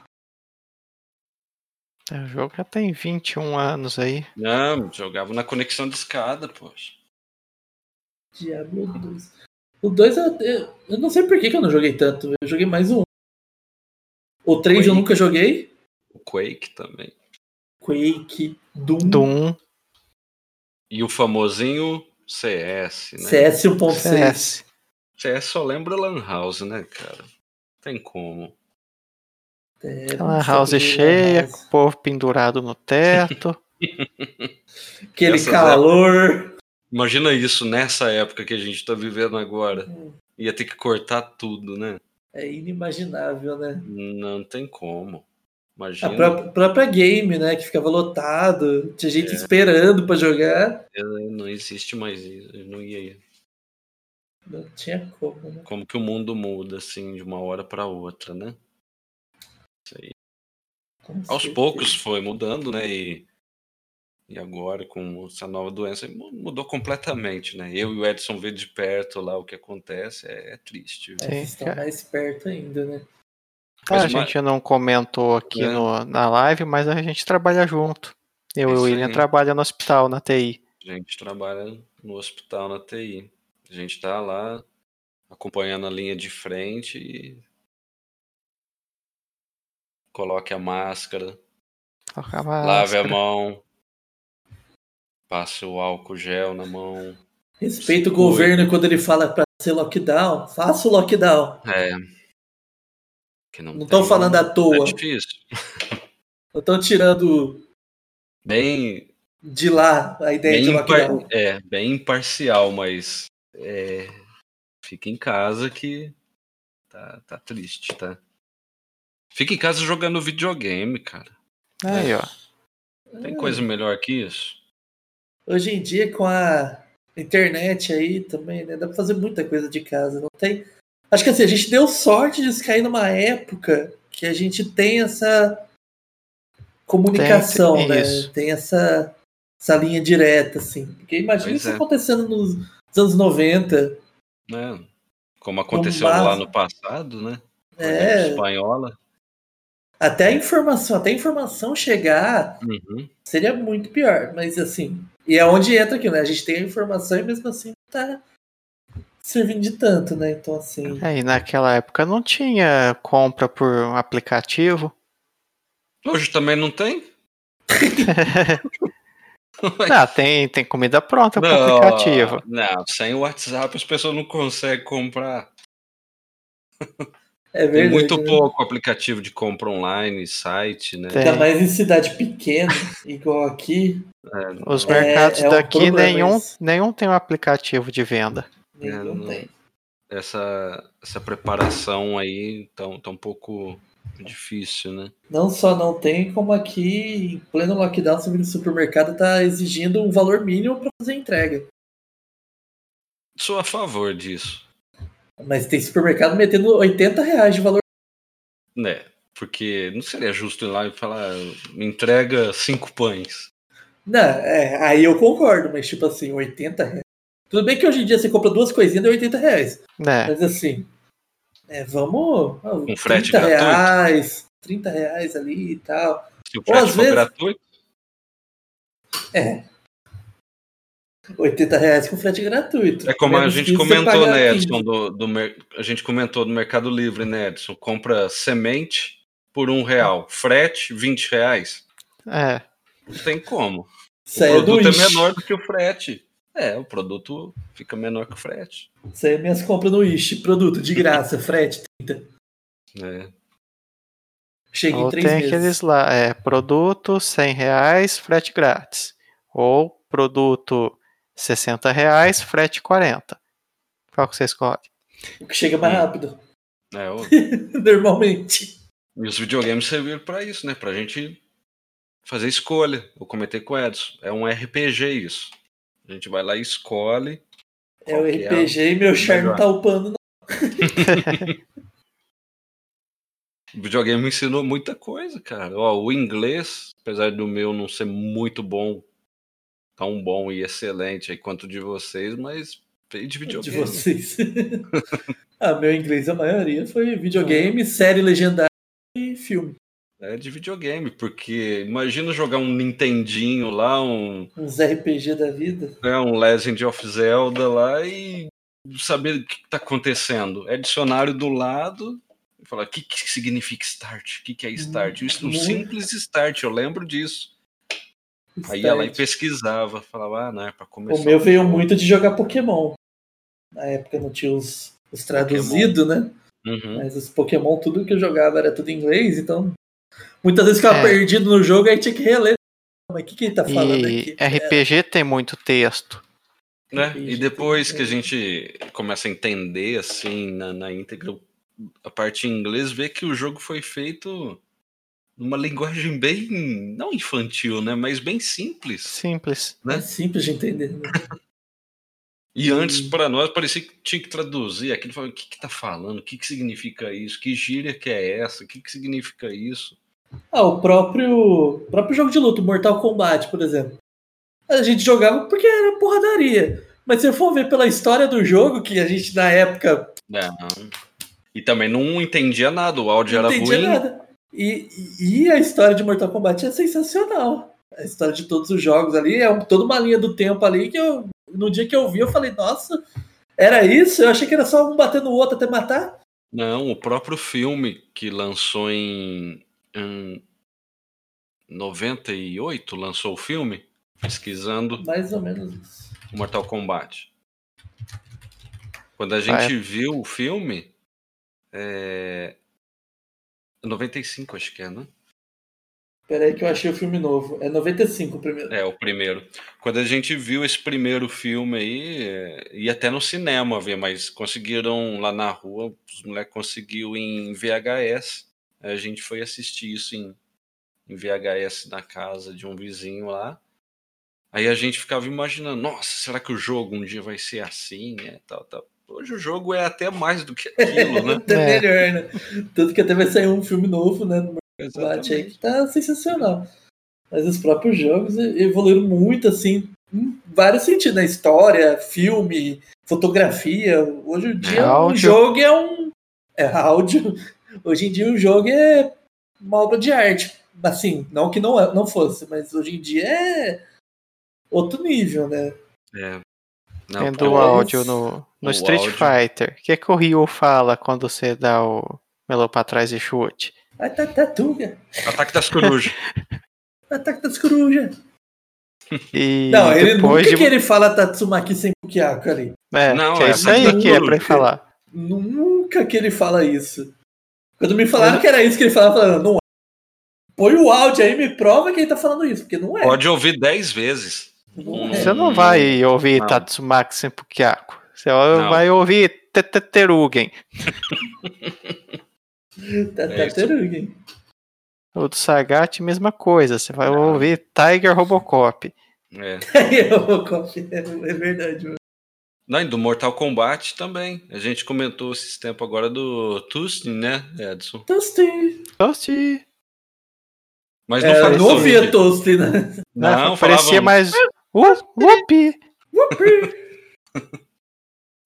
B: É, O jogo já tem 21 anos aí.
C: Não, jogava na conexão de escada, poxa.
A: Diablo 2. O 2 eu, eu, não sei por que, que eu não joguei tanto. Eu joguei mais um. O 3 eu nunca joguei.
C: O Quake também.
A: Quake, Doom,
B: Doom,
C: E o famosinho CS, né?
A: CS 1.6.
B: CS.
C: CS só lembra Lan House, né, cara? Tem como.
A: É,
B: Uma house cheia, com o povo pendurado no teto.
A: Aquele
C: Essas
A: calor.
C: Imagina isso nessa época que a gente tá vivendo agora.
A: Hum.
C: Ia ter que cortar tudo, né?
A: É inimaginável, né?
C: Não tem como.
A: A
C: Imagina.
A: própria, própria game, né? Que ficava lotado. Tinha gente
C: É.
A: esperando pra jogar.
C: Não existe mais isso. Não ia.
A: Não tinha como, né?
C: Como que o mundo muda, assim, de uma hora pra outra, né? Isso aí.
A: Com
C: Aos
A: certeza.
C: poucos foi mudando, né? E, e agora, com essa nova doença, mu- mudou completamente, né? Eu e o Edson ver de perto lá o que acontece, é, é triste. viu?
A: É,
B: Sim,
A: vocês estão mais perto ainda, né?
B: Ah, a gente não comentou aqui
C: É.
B: no, na live, mas a gente trabalha junto. Eu e o William trabalha no hospital, na TI.
C: A gente trabalha no hospital na TI. A gente tá lá acompanhando a linha de frente e coloque a máscara,
B: a
C: lave a
B: máscara.
C: mão, passe o álcool gel na mão.
A: Respeita o governo quando ele fala pra ser lockdown. Faça o lockdown.
C: É. Que não
A: estão falando à
C: É
A: toa.
C: difícil.
A: Não estão tirando
C: Bem,
A: de lá a ideia de
C: impar-
A: lockdown.
C: é, bem imparcial, mas é, fica em casa que tá, tá triste, tá? Fica em casa jogando videogame, cara.
B: Aí, ó.
C: Tem
A: É.
C: coisa melhor que isso?
A: Hoje em dia, com a internet aí também, né? Dá pra fazer muita coisa de casa. Não tem. Acho que assim, a gente deu sorte de cair numa época que a gente tem essa comunicação,
B: Tem-
A: né?
B: isso.
A: Tem essa, essa linha direta, assim. Porque imagina
C: Pois
A: isso
C: é.
A: acontecendo nos anos 90.
C: Né? Como aconteceu
A: base-
C: lá no passado, né?
A: É,
C: Espanhola.
A: Até a informação, até a informação chegar
C: Uhum.
A: seria muito pior, mas assim, e é onde entra aqui, né? A gente tem a informação e mesmo assim não tá servindo de tanto, né? Então assim,
B: Aí, naquela época não tinha compra por aplicativo.
C: Hoje também não tem?
B: Ah, tem, tem comida pronta por aplicativo.
C: não, sem o WhatsApp as pessoas não conseguem comprar.
A: É
C: Tem
A: verdade.
C: muito
A: né?
C: pouco aplicativo de compra online, site, né?
B: Tem.
A: Ainda mais em cidade pequena, igual aqui,
B: Os
A: É-
B: mercados
A: é um
B: daqui,
A: problema
B: nenhum,
A: isso.
B: nenhum tem um aplicativo de venda.
A: nenhum
C: não-
A: tem.
C: Essa, essa preparação aí tá, tá um pouco difícil, né?
A: Não só não tem, como aqui, em pleno lockdown, que o supermercado tá exigindo um valor mínimo para fazer entrega.
C: Sou a favor disso,
A: Mas tem supermercado metendo 80 reais de valor.
C: né? Porque não seria justo ir lá e falar, me entrega cinco pães.
A: Não, é, aí eu concordo, mas tipo assim, 80 reais. Tudo bem que hoje em dia você compra duas coisinhas de 80 reais.
B: Né?
A: Mas assim, é, vamos. ah,
C: Um frete
A: 30
C: gratuito?
A: reais, 30 reais ali e tal.
C: Se o
A: Ou
C: frete
A: às
C: for
A: vezes-
C: gratuito,
A: É. 80 reais com frete gratuito.
C: é como a
A: Menos
C: gente comentou, né,
A: 15.
C: Edson? Do, do a gente comentou do Mercado Livre, né, Edson? Compra semente por um real, frete 20 reais.
B: É.
C: Não tem como.
A: Isso aí
C: o
A: é
C: produto é
A: Wish.
C: menor do que o frete. É, o produto fica menor que o frete.
A: Isso aí é minhas compras no Wish. Produto de graça, frete 30.
C: né?
A: Chega em
B: Ou
A: 3
B: tem
A: meses.
B: aqueles lá, é, produto 100 reais, frete grátis. Ou produto 60 reais, frete 40. Qual que você escolhe?
A: O que chega mais
C: Hum.
A: rápido.
C: É, o-
A: Normalmente.
C: E os videogames serviram pra isso, né? Pra gente fazer escolha. Eu comentei com o Edson. É um RPG isso. A gente vai lá e escolhe.
A: É o RPG e meu char não
C: melhor.
A: tá upando. Não.
C: O videogame me ensinou muita coisa, cara. Ó, o inglês, apesar do meu não ser muito bom, tão bom e excelente aí quanto de vocês, mas veio de
A: De
C: videogame.
A: vocês. ah, meu inglês, a maioria foi videogame, série legendária e filme.
C: É de videogame, porque imagina jogar um Nintendinho lá, um,
A: Uns RPG da vida.
C: né, um Legend of Zelda lá e saber o que está acontecendo. É dicionário do lado e falar o que, que significa start, o que, que é start. Isso, um simples start, eu lembro disso. Aí ia lá e pesquisava, falava, ah, não, é pra começar.
A: O meu veio muito de jogar Pokémon. Na época não tinha os, os traduzidos, né?
C: Uhum.
A: Mas os Pokémon, tudo que eu jogava era tudo em inglês, então. Muitas vezes ficava
B: É.
A: perdido no jogo, aí tinha que reler. Mas o que, que ele tá falando
B: E
A: aqui?
B: RPG tem muito texto.
C: Né?
A: RPG,
C: E depois que a gente começa a entender assim na, na íntegra a parte em inglês, vê que o jogo foi feito numa linguagem bem não infantil, né, mas bem simples.
B: Simples.
C: né?
A: É simples de entender. né?
C: E antes para nós parecia que tinha que traduzir aquilo, falava, o que que tá falando? O que que significa isso? Que gíria que é essa? O que que significa isso?
A: Ah, o próprio, próprio jogo de luta, Mortal Kombat, por exemplo. A gente jogava porque era porradaria. Mas se eu for ver pela história do jogo, que a gente na época.
C: Não. E também não entendia nada, o áudio
A: Não
C: era
A: entendia
C: ruim.
A: nada. E, e a história de Mortal Kombat é sensacional. A história de todos os jogos ali é um- toda uma linha do tempo ali que eu, no dia que eu vi, eu falei, nossa, era isso? Eu achei que era só um batendo o outro até matar.
C: Não, o próprio filme que lançou em, em 98, lançou o filme, pesquisando
A: Mais ou menos isso.
C: Mortal Kombat. Quando a
B: Ah,
C: gente
B: é?
C: viu o filme, é... 95 acho que é, né?
A: Pera aí que eu achei o filme novo. É 95 o primeiro.
C: É, o primeiro. Quando a gente viu esse primeiro filme aí, é, ia até no cinema ver, mas conseguiram lá na rua, os moleques conseguiu em VHS. Aí A gente foi assistir isso em, em VHS na casa de um vizinho lá. Aí a gente ficava imaginando, nossa, será que o jogo um dia vai ser assim? É, tal, tal. Hoje o jogo é até mais do que aquilo, né?
A: Até
B: É.
A: melhor, né? Tanto que até vai sair um filme novo, né? No Kombat aí, que tá sensacional. Mas os próprios jogos evoluíram muito, assim, em vários sentidos, né? História, filme, fotografia. Hoje em dia um
B: áudio.
A: jogo é um. É áudio. Hoje em dia um jogo é uma obra de arte. Assim, não que não, é- não fosse, mas hoje em dia é outro nível, né?
C: É. Não,
B: o áudio no, no
C: o
B: Street
C: áudio.
B: Fighter. O que, que o Ryu fala quando você dá o melô pra trás e chute?
A: Tá, tatuga.
C: Ataque das corujas.
A: Ataque das corujas.
B: E
A: Não, ele nunca
B: de...
A: que ele fala Tatsumaki sem Pukiako ali.
B: É,
C: Não,
B: que é
C: é
B: isso aí que é pra ele falar.
A: Nunca que ele fala isso. Quando me falaram que era isso que ele falava, falava, não é. Põe o áudio aí e me prova que ele tá falando isso, porque não é.
C: Pode ouvir 10 vezes.
A: Não
B: Você
A: é.
B: não vai ouvir
C: Não.
B: Tatsumaki sem Pukiako. Você
C: Não.
B: vai ouvir Teteterugen.
A: Tá,
C: É
A: tá
C: isso.
A: Terugen.
B: O do Sagat, mesma coisa. Você vai ouvir Tiger Robocop.
C: É.
A: Eu vou confiar, é verdade. mano.
C: Não, e do Mortal Kombat também. A gente comentou esses tempos agora do Tustin, né, Edson?
A: Toasty.
B: Tosti.
C: Mas não
A: É,
C: fala
A: não ouvia Toasty, né?
C: Não,
B: parecia
C: falavam-
B: mais. Uh, Whoopi!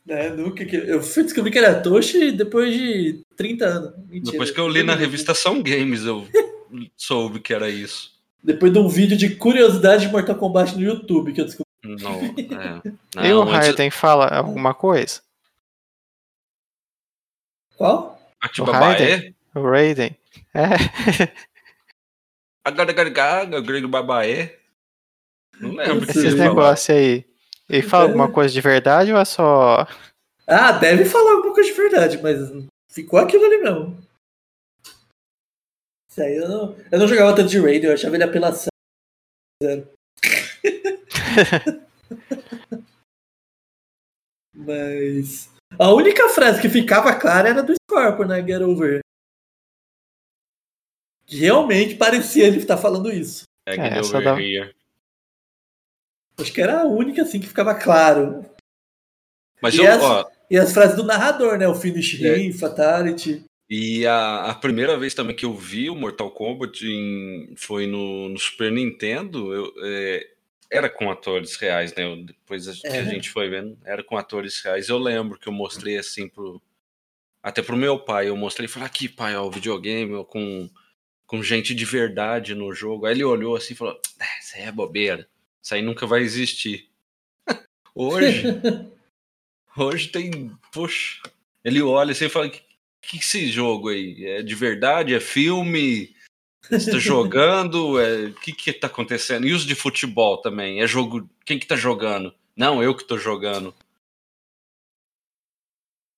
A: É, nunca que... Eu fui descobrir que era Toshi depois de 30 anos. Mentira.
C: Depois que eu li na revista São Games, eu soube que era isso.
A: Depois de um vídeo de curiosidade de Mortal Kombat no YouTube que eu descobri.
C: Não, é. Não,
B: e o
C: antes-
B: Raiden fala alguma coisa?
A: Qual?
C: Atibabaé?
B: O Raiden? É.
C: Agaragaraga, Grego Babaé. Não lembro.
B: Esses negócios aí. Ele fala alguma coisa de verdade ou é só.
A: Ah, deve falar alguma coisa de verdade, mas ficou aquilo ali mesmo. Isso aí eu não, eu não jogava tanto de Raid, eu achava ele apelação. Zero. mas. A única frase que ficava clara era do Scorpion, né? Get over. Que Realmente parecia ele estar falando isso.
C: É,
B: É,
C: get
B: essa
C: over
B: dá-
C: here.
A: Acho que era a única assim que ficava claro.
C: Mas
A: E
C: eu,
A: essa-
C: ó,
A: E as frases do narrador, né? O finish
C: É.
A: him, fatality.
C: E a, a primeira vez também que eu vi o Mortal Kombat em- foi no, no Super Nintendo. Eu, é, era com atores reais, né? Eu- depois a, que a
A: É.
C: gente foi vendo, era com atores reais. Eu lembro que eu mostrei assim pro. Até pro meu pai, eu mostrei e falei, aqui, pai, ó, o videogame ó, com, com gente de verdade no jogo. Aí ele olhou assim e falou, "Ah, isso é bobeira. Isso aí nunca vai existir. Hoje, hoje tem. Poxa. Ele olha assim e fala, que que esse jogo aí? É de verdade? É filme? Você tá jogando? É... O que que tá acontecendo? E os de futebol também? É jogo... Quem que tá jogando? Não, eu que tô jogando.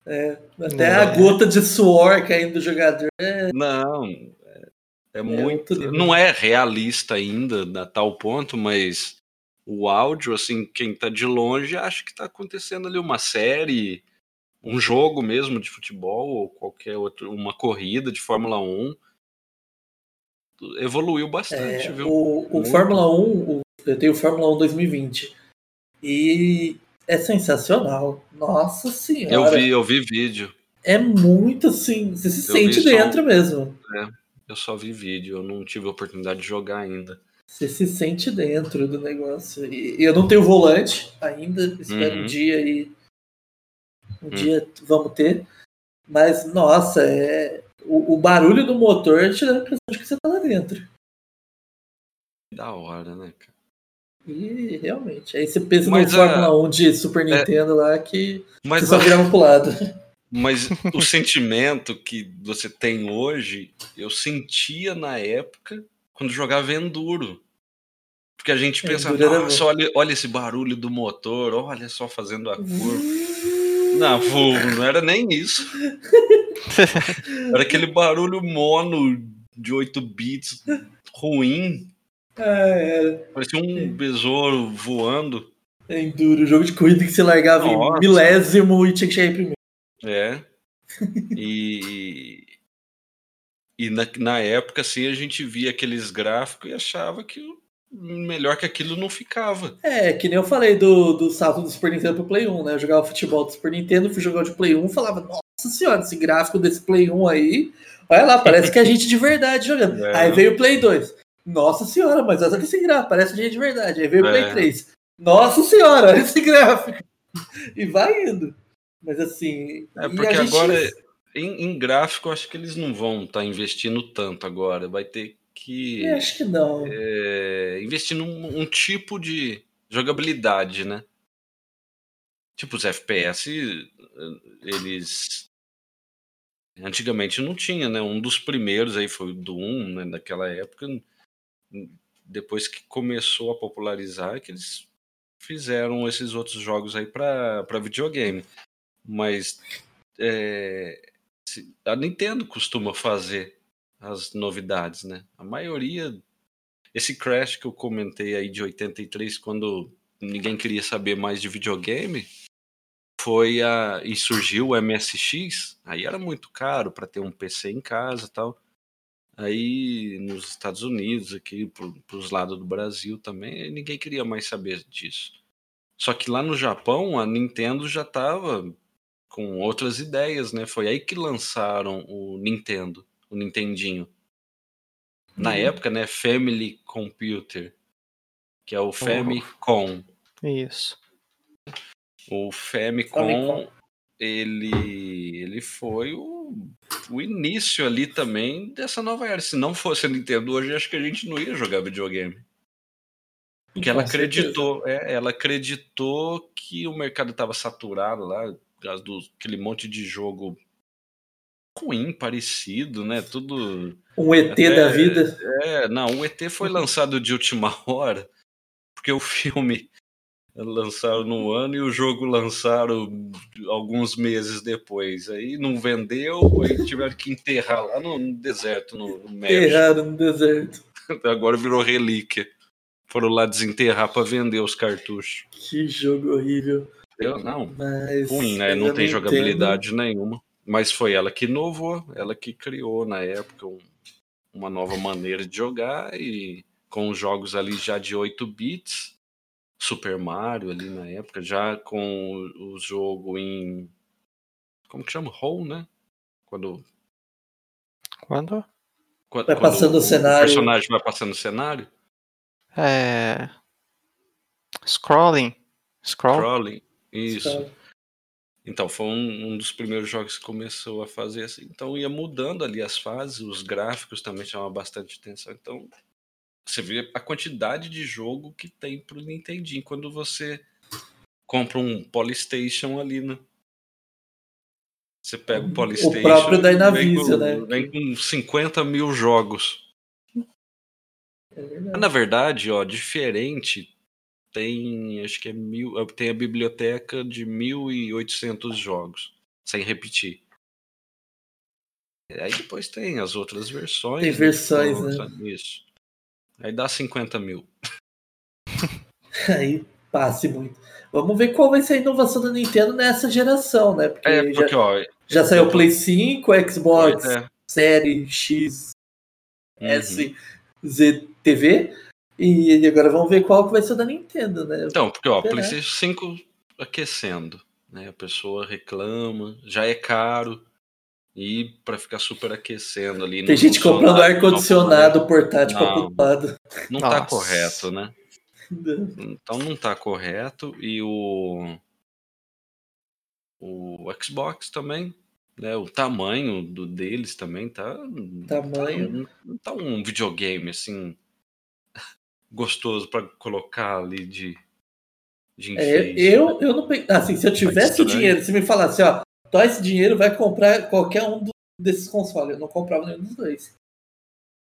A: Até
B: É.
A: a gota de suor caindo do jogador.
C: Não, é, é muito...
A: outro nível.
C: Não é realista ainda a tal ponto, mas o áudio, assim, quem tá de longe acha que tá acontecendo ali uma série, um jogo mesmo de futebol ou qualquer outro, uma corrida de Fórmula 1. Evoluiu bastante,
A: É,
C: viu?
A: o, o. Fórmula 1, o- eu tenho o Fórmula 1 2020. E é sensacional. Nossa senhora.
C: Eu vi, eu vi vídeo.
A: É muito assim. Você se
C: Eu
A: sente
C: só
A: dentro
C: um-
A: mesmo.
C: Eu só vi vídeo, eu não tive a oportunidade de jogar ainda.
A: Você se sente dentro do negócio. E, eu não tenho volante ainda. Espero
C: Uhum.
A: um dia e. Um
C: Hum.
A: dia vamos ter. Mas, nossa, é... o, o barulho do motor te dá a impressão de que você tá lá dentro.
C: Da hora, né, cara?
A: E realmente. Aí você pensa
C: Mas
A: no
C: a-
A: Fórmula 1 de Super Nintendo lá que
C: Mas,
A: você só
C: a-
A: virava pro lado.
C: mas o sentimento que você tem hoje, eu sentia na época quando jogava Enduro. Porque a gente pensa, nossa,
A: bom."
C: olha, olha esse barulho do motor, olha só fazendo a curva. Não, vô, não era nem isso. Era aquele barulho mono de 8 bits ruim.
A: Era.
C: Parecia um besouro voando.
A: É Enduro, jogo de corrida que você largava
C: Nossa.
A: em milésimo e tinha que chegar em primeiro.
C: É. E, e na, na época, assim, a gente via aqueles gráficos e achava que o- melhor que aquilo não ficava.
A: É, que nem eu falei do, do salto do Super Nintendo pro Play 1, né? Eu jogava futebol do Super Nintendo, fui jogar de Play 1 falava, nossa senhora, esse gráfico desse Play 1 aí, olha lá, parece que é gente de verdade jogando.
C: É.
A: Aí veio o Play 2. Nossa senhora, mas olha esse gráfico, parece gente de verdade. Aí veio o Play
C: É.
A: 3. Nossa senhora, olha esse gráfico. E vai indo. Mas assim.
C: É, porque
A: a gente-
C: agora, em, em gráfico, acho que eles não vão estar investindo tanto agora. Vai ter que
A: Eu acho que não.
C: é, investir num um tipo de jogabilidade, né? Tipo, os FPS, eles. Antigamente não tinha, né? Um dos primeiros aí foi o do 1, né? Naquela época. Depois que começou a popularizar, que eles fizeram esses outros jogos aí para videogame. Mas é, a Nintendo costuma fazer as novidades, né? A maioria. Esse Crash que eu comentei aí de 83, quando ninguém queria saber mais de videogame, foi a. E surgiu o MSX, aí era muito caro para ter um PC em casa tal. Aí nos Estados Unidos, aqui para os lados do Brasil também, ninguém queria mais saber disso. Só que lá no Japão, a Nintendo já estava com outras ideias, né? Foi aí que lançaram o Nintendo, o Nintendinho. Na
A: Uhum.
C: época, né, Family Computer, que é o Famicom.
B: Isso.
C: O Famicom,
A: Famicom.
C: ele, ele foi o, o início ali também dessa nova era. Se não fosse a Nintendo hoje, acho que a gente não ia jogar videogame. Porque ela acreditou, é, ela acreditou que o mercado estava saturado lá, causa do aquele monte de jogo ruim, parecido, né? Tudo.
A: Um ET
C: Até-
A: da vida.
C: É, não, o ET foi lançado de última hora, porque o filme lançaram no ano e o jogo lançaram alguns meses depois. Aí não vendeu, aí tiveram que enterrar lá no, deserto, no, México.
A: Errado no deserto.
C: Agora virou relíquia. Foram lá desenterrar para vender os cartuchos.
A: Que jogo horrível.
C: Eu, não,
A: Mas.
C: ruim, né? Não tem jogabilidade nenhuma. Mas foi ela que inovou, ela que criou na época um- uma nova maneira de jogar e com os jogos ali já de 8 bits, Super Mario ali na época, já com o, o jogo em como que chama? Roll, né? Quando,
B: Quando?
C: quando
A: Vai
C: quando
A: passando o cenário.
C: personagem vai passando o cenário,
B: É. Scrolling. Scroll?
C: crawling. Isso. Então, foi um, um dos primeiros jogos que começou a fazer assim. Então, ia mudando ali as fases, os gráficos também chamavam bastante atenção. Então, você vê a quantidade de jogo que tem pro Nintendinho quando você compra um Polystation ali, né? Você pega o Polystation.
A: próprio
C: vem
A: Dynavision,
C: com-
A: né?
C: Vem com 50 mil jogos.
A: É verdade.
C: Na verdade, ó, diferente, tem, acho que é mil, tem a biblioteca de 1.800 jogos, sem repetir. Aí depois tem as outras versões.
A: Tem
C: né,
A: versões, né?
C: Isso. Aí dá 50 mil.
A: Aí passe muito. Vamos ver qual vai ser a inovação da Nintendo nessa geração, né? Porque,
C: É, porque,
A: já,
C: ó.
A: já saiu o Play 5, Xbox
C: é,
A: Série X,
C: uhum.
A: S, Z, TV. E agora vamos ver qual que vai ser o da Nintendo, né?
C: Então, porque, ó,
A: Será?
C: PlayStation 5 aquecendo, né? A pessoa reclama, já é caro. E pra ficar super aquecendo ali.
A: Tem gente comprando ar-condicionado portátil todo lado.
C: Não tá
B: Nossa.
C: correto, né? Então não tá correto. E o. O Xbox também. Né, o tamanho do deles também tá.
A: Tamanho.
C: Tá, não tá um videogame assim. Gostoso para colocar ali de. de
A: É,
C: enfeite.
A: eu, eu não pe- Assim, se eu tivesse o dinheiro, se me falasse, ó, dá esse dinheiro, vai comprar qualquer um desses consoles. Eu não comprava nenhum dos dois.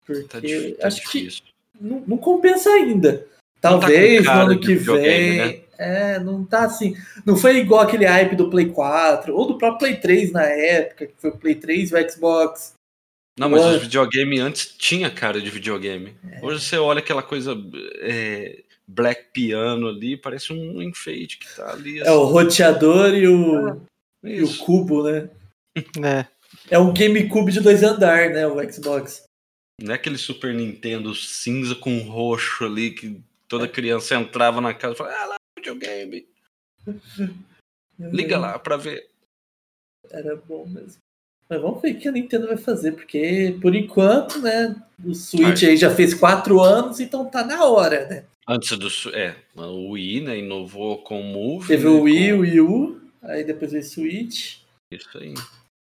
A: Porque
C: Tá, dif- tá
A: acho que
C: difícil.
A: não, não compensa ainda.
C: Tá
A: Talvez no
C: cara
A: ano que vem. É, não tá assim. Não foi igual aquele hype do Play 4 ou do próprio Play 3 na época, que foi o Play 3 e o Xbox.
C: Não, mas os videogame antes tinha cara de videogame.
A: É.
C: Hoje você olha aquela coisa é, black piano ali, parece um enfeite que tá ali.
A: É o roteador e o, e o cubo, né?
B: né?
A: É um GameCube de dois andar, né? O Xbox.
C: Não é aquele Super Nintendo cinza com roxo ali que toda criança entrava na casa e falava, ah lá, videogame, liga lá pra ver.
A: Era bom mesmo. Mas vamos ver o que a Nintendo vai fazer, porque por enquanto, né? O Switch aí já fez quatro anos, então tá na hora, né?
C: Antes do. É, o Wii, né? Inovou com o Move.
A: Teve
C: né,
A: o Wii,
C: com-
A: o Wii U, aí depois veio o Switch,
C: Isso aí.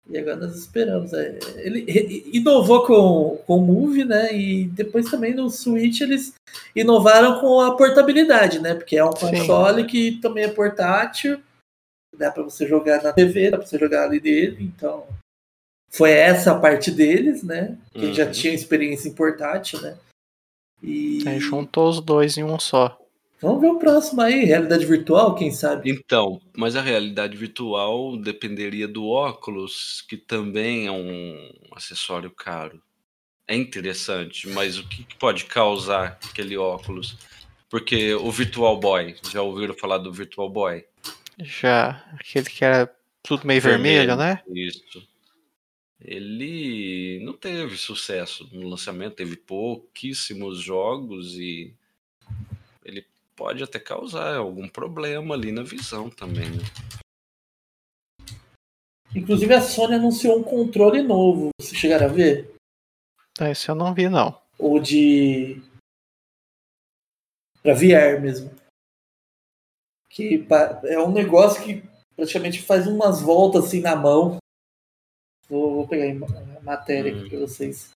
A: e agora nós esperamos. é, Ele inovou com, com o Move, né? E depois também no Switch eles inovaram com a portabilidade, né? Porque é um
B: Sim.
A: console que também é portátil, dá pra você jogar na TV, dá pra você jogar ali dele, então. Foi essa a parte deles, né? Que já
C: Uhum.
A: tinha experiência em portátil, né? E
B: Aí juntou os dois em um só.
A: vamos ver o próximo aí, realidade virtual, quem sabe?
C: Então, mas a realidade virtual dependeria do óculos, que também é um acessório caro. É interessante, mas o que que pode causar aquele óculos? Porque o Virtual Boy, já ouviram falar do Virtual Boy?
B: Já aquele que era tudo meio vermelho, né?
C: Isso. Ele não teve sucesso no lançamento, teve pouquíssimos jogos e ele pode até causar algum problema ali na visão também. né?
A: Inclusive a Sony anunciou um controle novo. Vocês chegaram a ver?
B: Esse eu não vi, não.
A: Ou de. Pra VR mesmo. Que é um negócio que praticamente faz umas voltas assim na mão. Vou, vou pegar a matéria aqui
C: Hum.
A: pra vocês.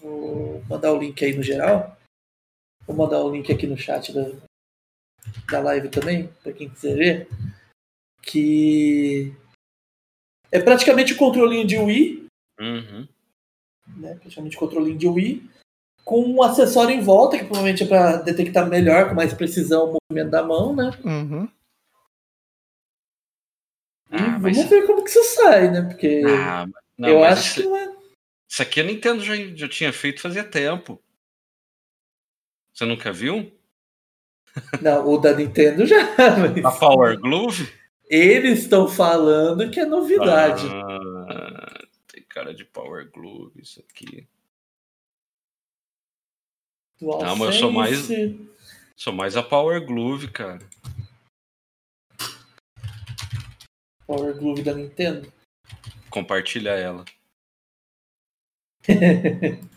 A: Vou mandar o link aí no geral. Vou mandar o link aqui no chat da, da live também, pra quem quiser ver. Que é praticamente o controlinho de Wii,
C: Uhum.
A: né? Praticamente o controlinho de Wii, com um acessório em volta, que provavelmente é para detectar melhor, com mais precisão, o movimento da mão, né?
B: Uhum.
A: E
C: Ah, mas-
A: vamos ver como que isso sai, né? Porque
C: Ah, não,
A: eu acho
C: isso,
A: que não é.
C: isso aqui a Nintendo já, já tinha feito fazia tempo. Você nunca viu?
A: Não, o da Nintendo já. mas
C: A Power Glove?
A: Eles estão falando que é novidade.
C: Ah, tem cara de Power Glove isso aqui.
A: DualSense,
C: Não, mas eu sou mais- Sou mais a Power Glove, cara.
A: Power Glove da Nintendo.
C: Compartilha ela.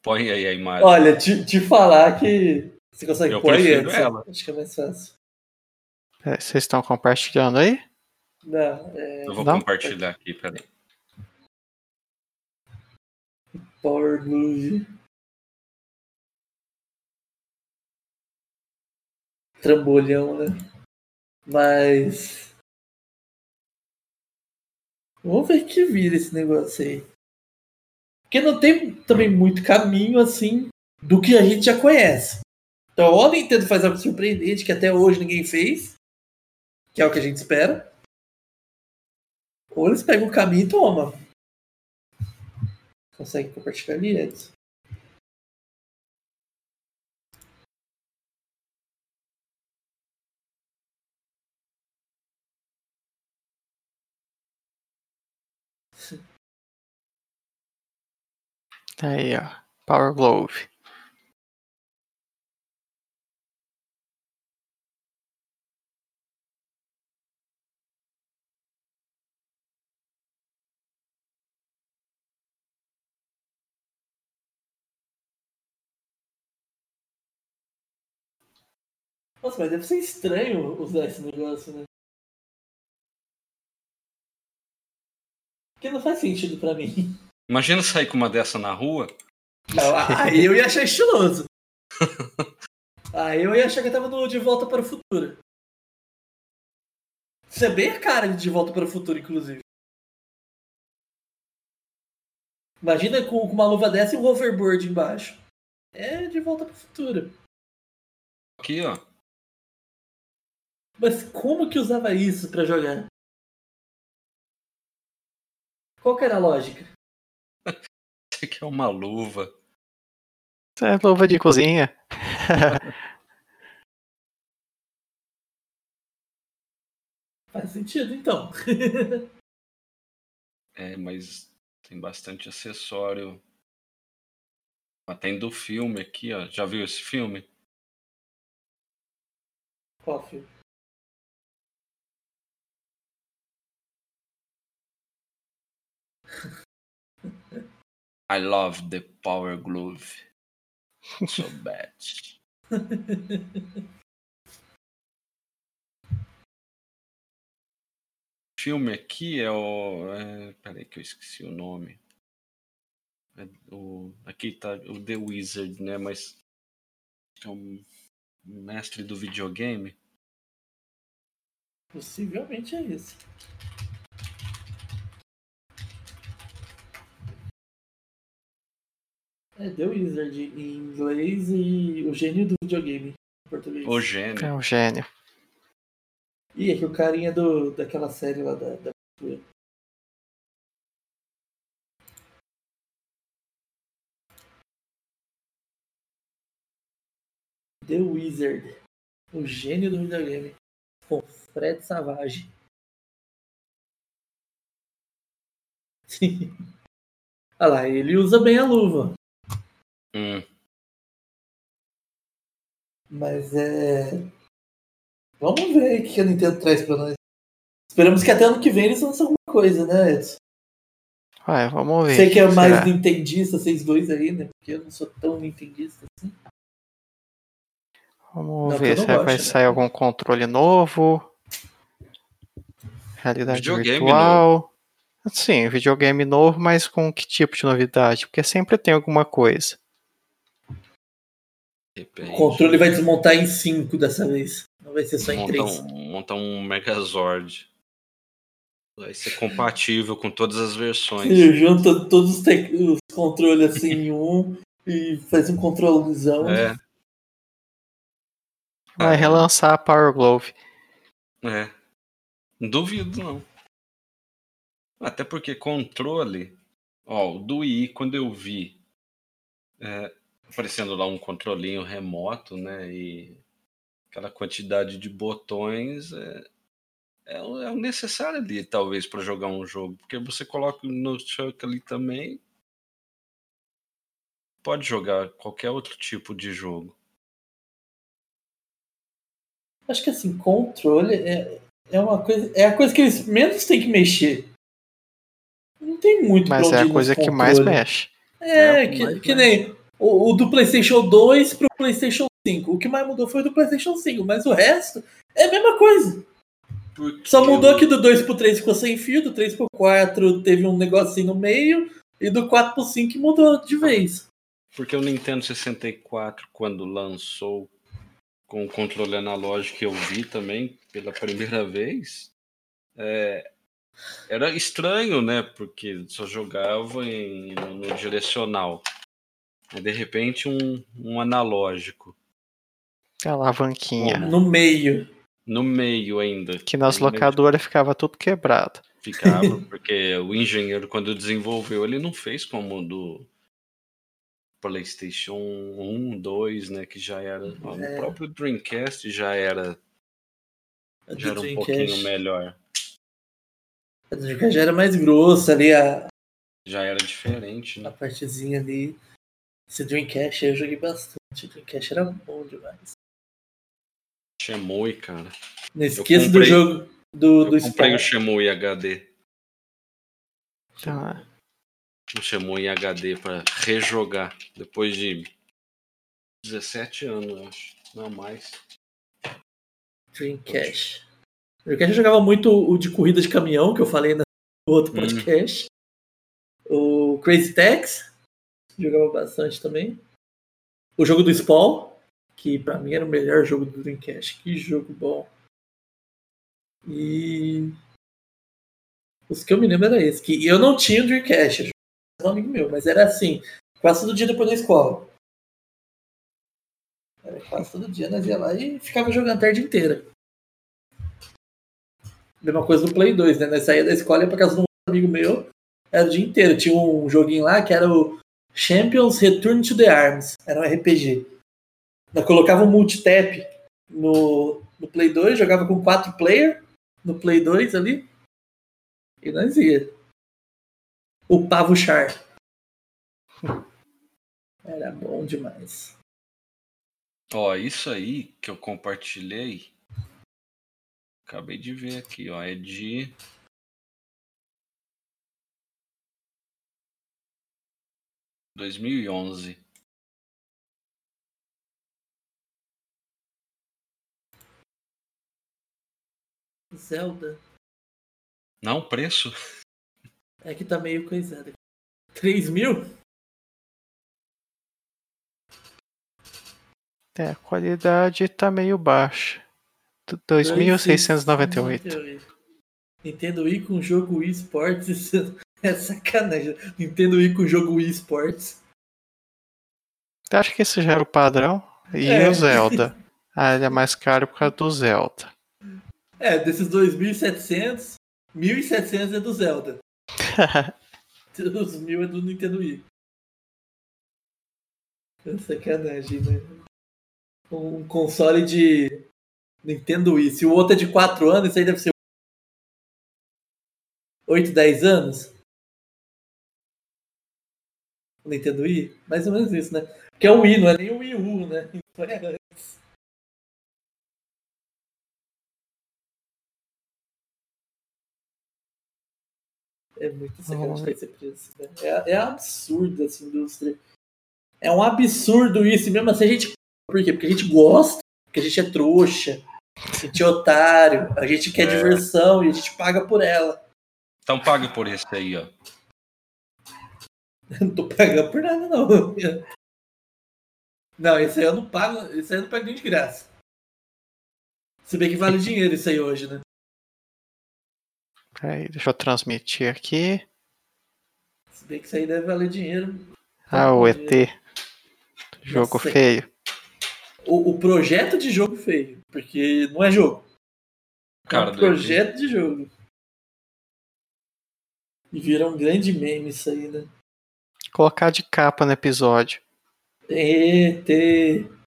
C: Põe aí a imagem.
A: Olha, te, te falar que você consegue
C: Eu
A: pôr aí antes.
C: ela.
A: Acho que é mais fácil.
B: É, Vocês estão compartilhando aí?
A: Não, é
C: Eu vou
B: Não?
C: compartilhar aqui, peraí.
A: Power Glove. Trambolhão, né? Mas. Vamos ver que vira esse negócio aí. Porque não tem também muito caminho assim do que a gente já conhece. Então, ou a Nintendo faz algo surpreendente que até hoje ninguém fez, que é o que a gente espera. Ou eles pegam o caminho e tomam. Consegue compartilhar ali, Edson?
B: Aí, ó. Power Glove.
A: Nossa, mas deve ser estranho usar esse negócio, né? Que não faz sentido pra mim.
C: Imagina sair com uma dessa na rua.
A: Aí eu ia achar estiloso. Aí eu ia achar que eu tava no De Volta para o Futuro. Isso é bem a cara de De Volta para o Futuro, inclusive. Imagina com uma luva dessa e um hoverboard embaixo. É De Volta para o Futuro.
C: Aqui, ó.
A: Mas como que usava isso pra jogar? Qual que era a lógica?
C: Isso aqui é uma luva.
B: É luva de cozinha.
A: Faz sentido, então.
C: É, mas tem bastante acessório. Ah, tem do filme aqui, ó. Já viu esse filme?
A: Qual filme?
C: I love the Power Glove. So bad. O filme aqui é o. É, peraí que eu esqueci o nome. É o, aqui tá o The Wizard, né? Mas. É um mestre do videogame.
A: Possivelmente é esse. É The Wizard em inglês e o gênio do videogame em português.
C: O gênio.
B: É um gênio.
A: Ih, é que o carinha do, daquela série lá da, da. The Wizard. O gênio do videogame. Com Fred Savage. Sim. Olha lá, ele usa bem a luva.
C: Hum,
A: Mas é. Vamos ver o que a Nintendo traz pra nós. Esperamos que até ano que vem eles lancem alguma coisa, né, Edson?
B: Vai, vamos ver.
A: Sei que é
B: Será?
A: mais nintendista, vocês dois aí, né? Porque eu não sou tão nintendista assim.
B: Vamos
A: Não,
B: ver se vai
A: né?
B: sair algum controle novo. Realidade
C: Videogame
B: virtual. Sim, videogame novo, mas com que tipo de novidade? Porque sempre tem alguma coisa.
C: De repente.
A: O controle vai desmontar em 5 dessa vez. Não vai ser só em
C: monta
A: 3.
C: um, monta um Megazord. Vai ser compatível com todas as versões.
A: Junta todos os, os controles assim em um e faz um controlezão.
C: É,
B: Vai
C: Ah.
B: relançar a Power Glove.
C: é. Duvido, não. Até porque controle. Ó, o do Wii, quando eu vi é, aparecendo lá um controlinho remoto, né? E aquela quantidade de botões é, é, o é o necessário ali, talvez, para jogar um jogo. Porque você coloca no chuck ali também. Pode jogar qualquer outro tipo de jogo.
A: Acho que assim, controle é, é uma coisa. É a coisa que eles menos têm que mexer. Não tem muito
B: Mas é a coisa que mais mexe.
A: É,
C: É que
A: que,
C: mais
A: que
C: mexe.
A: nem o, o do PlayStation 2 pro PlayStation 5. O que mais mudou foi o do PlayStation 5, mas o resto é a mesma coisa.
C: Porque
A: Só mudou
C: o-
A: que do 2 pro 3 ficou sem fio, do 3 pro 4 teve um negocinho no meio, e do 4 pro 5 mudou de vez.
C: Porque o Nintendo 64, quando lançou com o controle analógico que eu vi também pela primeira vez, é, era estranho, né? Porque só jogava em, no, no direcional. Aí, de repente, um, um analógico
B: A alavanquinha.
A: No meio.
C: no meio ainda.
B: Que nas
C: No meio
B: locadoras ficava tudo quebrado.
C: Ficava, porque o engenheiro, quando desenvolveu, ele não fez como o do PlayStation 1, 2, né? Que já era. ó,
A: É.
C: O próprio Dreamcast já era,
A: A
C: já era um
A: Dreamcast.
C: pouquinho melhor.
A: A Dreamcast já era mais grossa ali, a,
C: Já era diferente,
A: a
C: né?
A: partezinha ali. Esse Dreamcast eu joguei bastante. O Dreamcast era bom demais.
C: Shemui, cara.
A: Não esqueça do jogo do, do
C: Eu comprei o
A: Spawn.
C: Shemui HD.
B: É.
C: O Shemui HD pra rejogar. Depois de 17 anos, acho. Não mais.
A: Dreamcast. O Dreamcast eu jogava muito o de corrida de caminhão, que eu falei na o outro
C: Hum.
A: podcast. O Crazy Tax, jogava bastante também. O jogo do Spawn, que pra mim era o melhor jogo do Dreamcast. Que jogo bom. E. Os que eu me lembro era esse. Que eu não tinha o Dreamcast, eu um amigo meu, mas era assim, quase todo dia depois da escola. Era quase todo dia, nós ia lá e ficava jogando a tarde inteira. Mesma coisa no Play 2, né? Nós saía da escola e ia pra casa de um amigo meu, era o dia inteiro. Tinha um joguinho lá que era o Champions Return to the Arms. Era um RPG. Nós colocava um multitap no, no Play 2, jogava com quatro player no Play 2 ali. E nós ia. O Pavo Char. Era bom demais.
C: Ó, isso aí que eu compartilhei. Acabei de ver aqui, ó. É de. Dois mil e onze.
A: Zelda.
C: Não, preço?
A: É que tá meio coisado. 3 mil?
B: É, a qualidade tá meio baixa. D- 2.698.
A: Nintendo Wii com jogo Wii Sports. É sacanagem. Nintendo Wii com jogo Wii Sports.
B: Acho que esse já era o padrão. E
A: É.
B: o Zelda? Ah, ele é mais caro por causa do Zelda.
A: É, desses 2.700, 1.700 é do Zelda. Os mil é do Nintendo Wii. É sacanagem, né? Um console de Nintendo Wii. Se o outro é de 4 anos, isso aí deve ser 8, 10 anos. Nintendo Wii? Mais ou menos isso, né? Porque é o Wii, não é nem o Wii U, né? Então é antes. É muito sacanagem esse preço. Né? É, é absurdo essa indústria. É um absurdo isso. Mesmo assim a gente. Por quê? Porque a gente gosta, porque a gente é trouxa, a gente é otário, a gente quer
C: É.
A: diversão e a gente paga por ela.
C: Então paga por esse aí, ó.
A: Não tô pagando por nada, não. Não, esse aí eu não pago. Esse aí eu não pago nem de graça. Se bem que vale dinheiro isso aí hoje, né?
B: Peraí, deixa eu transmitir aqui.
A: Se bem que isso aí deve valer dinheiro.
B: Ah, o ET. Jogo
A: Nossa.
B: feio.
A: O, o projeto de jogo feio. Porque não é jogo.
C: Cara,
A: é um projeto de jogo. E vira um grande meme isso aí, né?
B: Colocar de capa no episódio.
A: ET.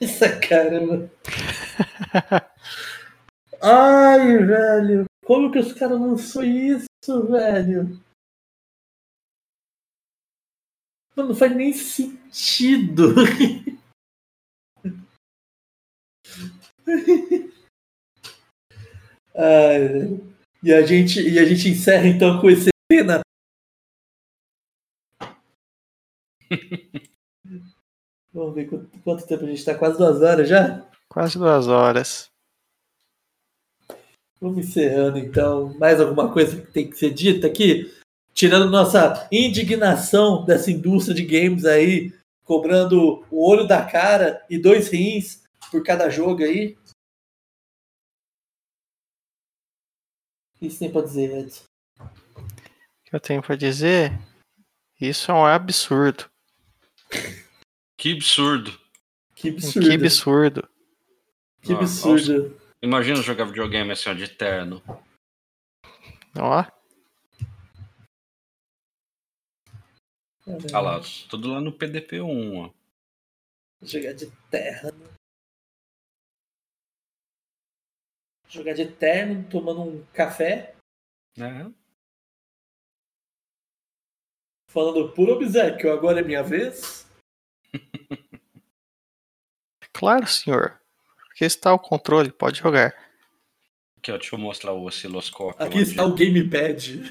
A: Essa cara, mano. Ai, velho. Como que os caras lançou isso, velho? Mano, não faz nem sentido. Ai, velho. E a gente, e a gente encerra então com esse cena. Vamos ver quanto, quanto tempo a gente tá, quase duas horas já?
B: Quase duas horas.
A: Vamos encerrando então. Mais alguma coisa que tem que ser dita aqui? Tirando nossa indignação dessa indústria de games aí, cobrando o olho da cara e dois rins por cada jogo aí. Que você tem pra dizer, Edson?
B: O que eu tenho pra dizer? Isso é um absurdo.
C: Que absurdo.
A: Que absurdo.
B: Que absurdo.
A: Que
C: Ah,
A: absurdo.
C: Imagina jogar videogame assim, ó, de terno.
B: Ó,
C: Ah lá, tudo lá no PDP-1, ó.
A: Jogar de terra. né? Jogar de terno, tomando um café,
C: É.
A: falando por obsequio, agora é minha vez.
B: claro, senhor. Aqui está o controle, pode jogar.
C: Aqui, ó, deixa eu mostrar o osciloscópio.
A: Aqui
C: onde,
A: está o gamepad.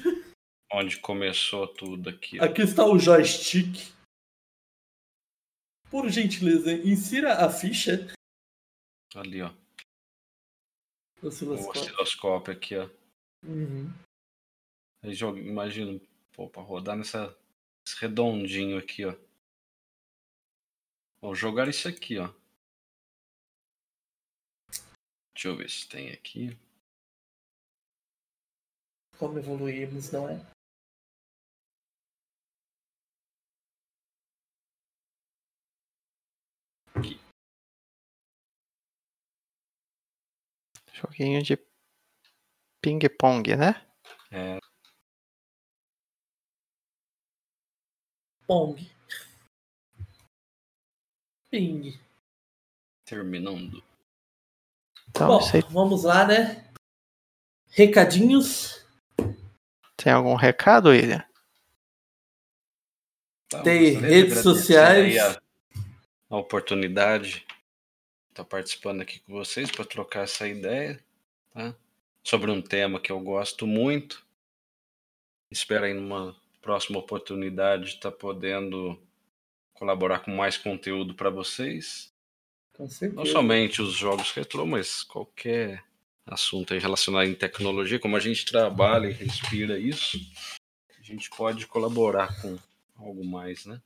C: onde começou tudo aqui. ó.
A: Aqui está o joystick. Por gentileza, insira a ficha.
C: Ali, ó. O
A: Osciloscópio.
C: aqui, ó.
A: Uhum.
C: Aí joga, imagina, pô, pra rodar nessa esse redondinho aqui, ó. Vou jogar isso aqui, ó. Deixa eu ver se tem aqui.
A: Como evoluímos, não é?
B: Joguinho de ping-pong, né?
C: É,
A: Pong. Ping.
C: terminando.
B: Então,
A: Bom,
B: aí
A: vamos lá, né? Recadinhos.
B: tem algum recado, William?
C: Tá,
A: Tem redes sociais.
C: A, a oportunidade de estar participando aqui com vocês para trocar essa ideia, tá? Sobre um tema que eu gosto muito. Espero aí numa próxima oportunidade estar podendo colaborar com mais conteúdo para vocês.
A: Com certeza.
C: Não somente os jogos retrô, mas qualquer assunto aí relacionado em tecnologia, como a gente trabalha e respira isso, a gente pode colaborar com algo mais, né?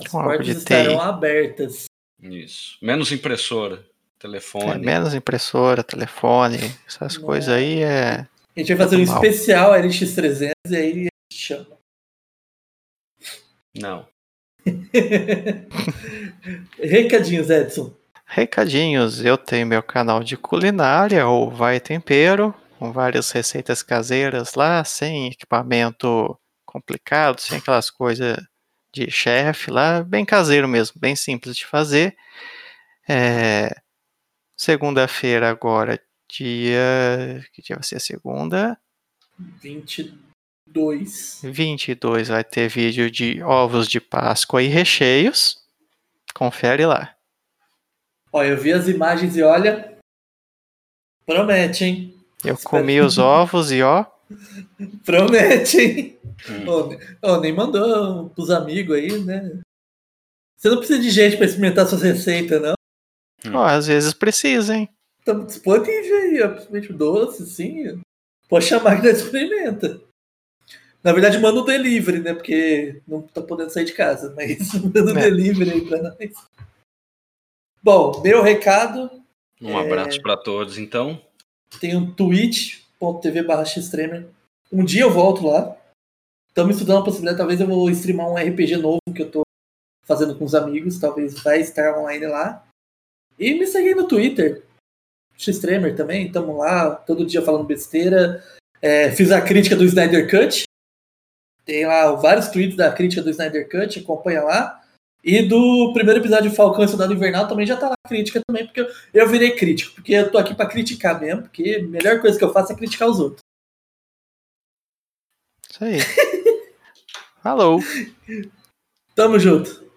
A: As portas estarão abertas.
C: Isso. Menos impressora,
B: É,
C: telefone.
B: menos impressora, telefone, essas
A: Não.
B: coisas aí é.
A: A gente vai fazer um
B: Mal.
A: especial LX300 e aí a gente chama.
C: Não.
A: Recadinhos, Edson.
B: Recadinhos, eu tenho meu canal de culinária, o Vai Tempero, com várias receitas caseiras lá, sem equipamento complicado, sem aquelas coisas de chefe lá, bem caseiro mesmo, bem simples de fazer. É, Segunda-feira agora, dia. Que dia vai ser a segunda?
A: 22.
B: 22 vai ter vídeo de ovos de Páscoa e recheios. Confere lá.
A: Ó, eu vi as imagens e olha. Promete, hein?
B: Eu comi os ovos e ó,
A: Promete, hein?
C: Hum.
A: Ne- ô, nem mandou pros amigos aí, né? Você não precisa de gente pra experimentar suas receitas, não.
C: Hum.
B: ó, às vezes precisa, hein?
A: Estamos disponível aí, principalmente o doce, sim. Pode chamar que nós experimenta. Na verdade, manda o delivery, né? Porque não tá podendo sair de casa, mas manda o
B: É.
A: delivery aí pra nós. Bom, meu recado
C: Um abraço para todos, então.
A: tem um twitch.tv barra xtremer. Um dia eu volto lá. Estamos estudando a possibilidade, talvez eu vou streamar um RPG novo que eu tô fazendo com os amigos, talvez vai estar online lá. E me seguir no Twitter, xtremer também, estamos lá, todo dia falando besteira. É, fiz a crítica do Snyder Cut. Tem lá vários tweets da crítica do Snyder Cut, acompanha lá. E do primeiro episódio de Falcão e Soldado Invernal também já tá lá a crítica também, porque eu, eu virei crítico, porque eu tô aqui pra criticar mesmo, porque a melhor coisa que eu faço é criticar os outros.
B: Isso aí. Falou.
A: Tamo junto.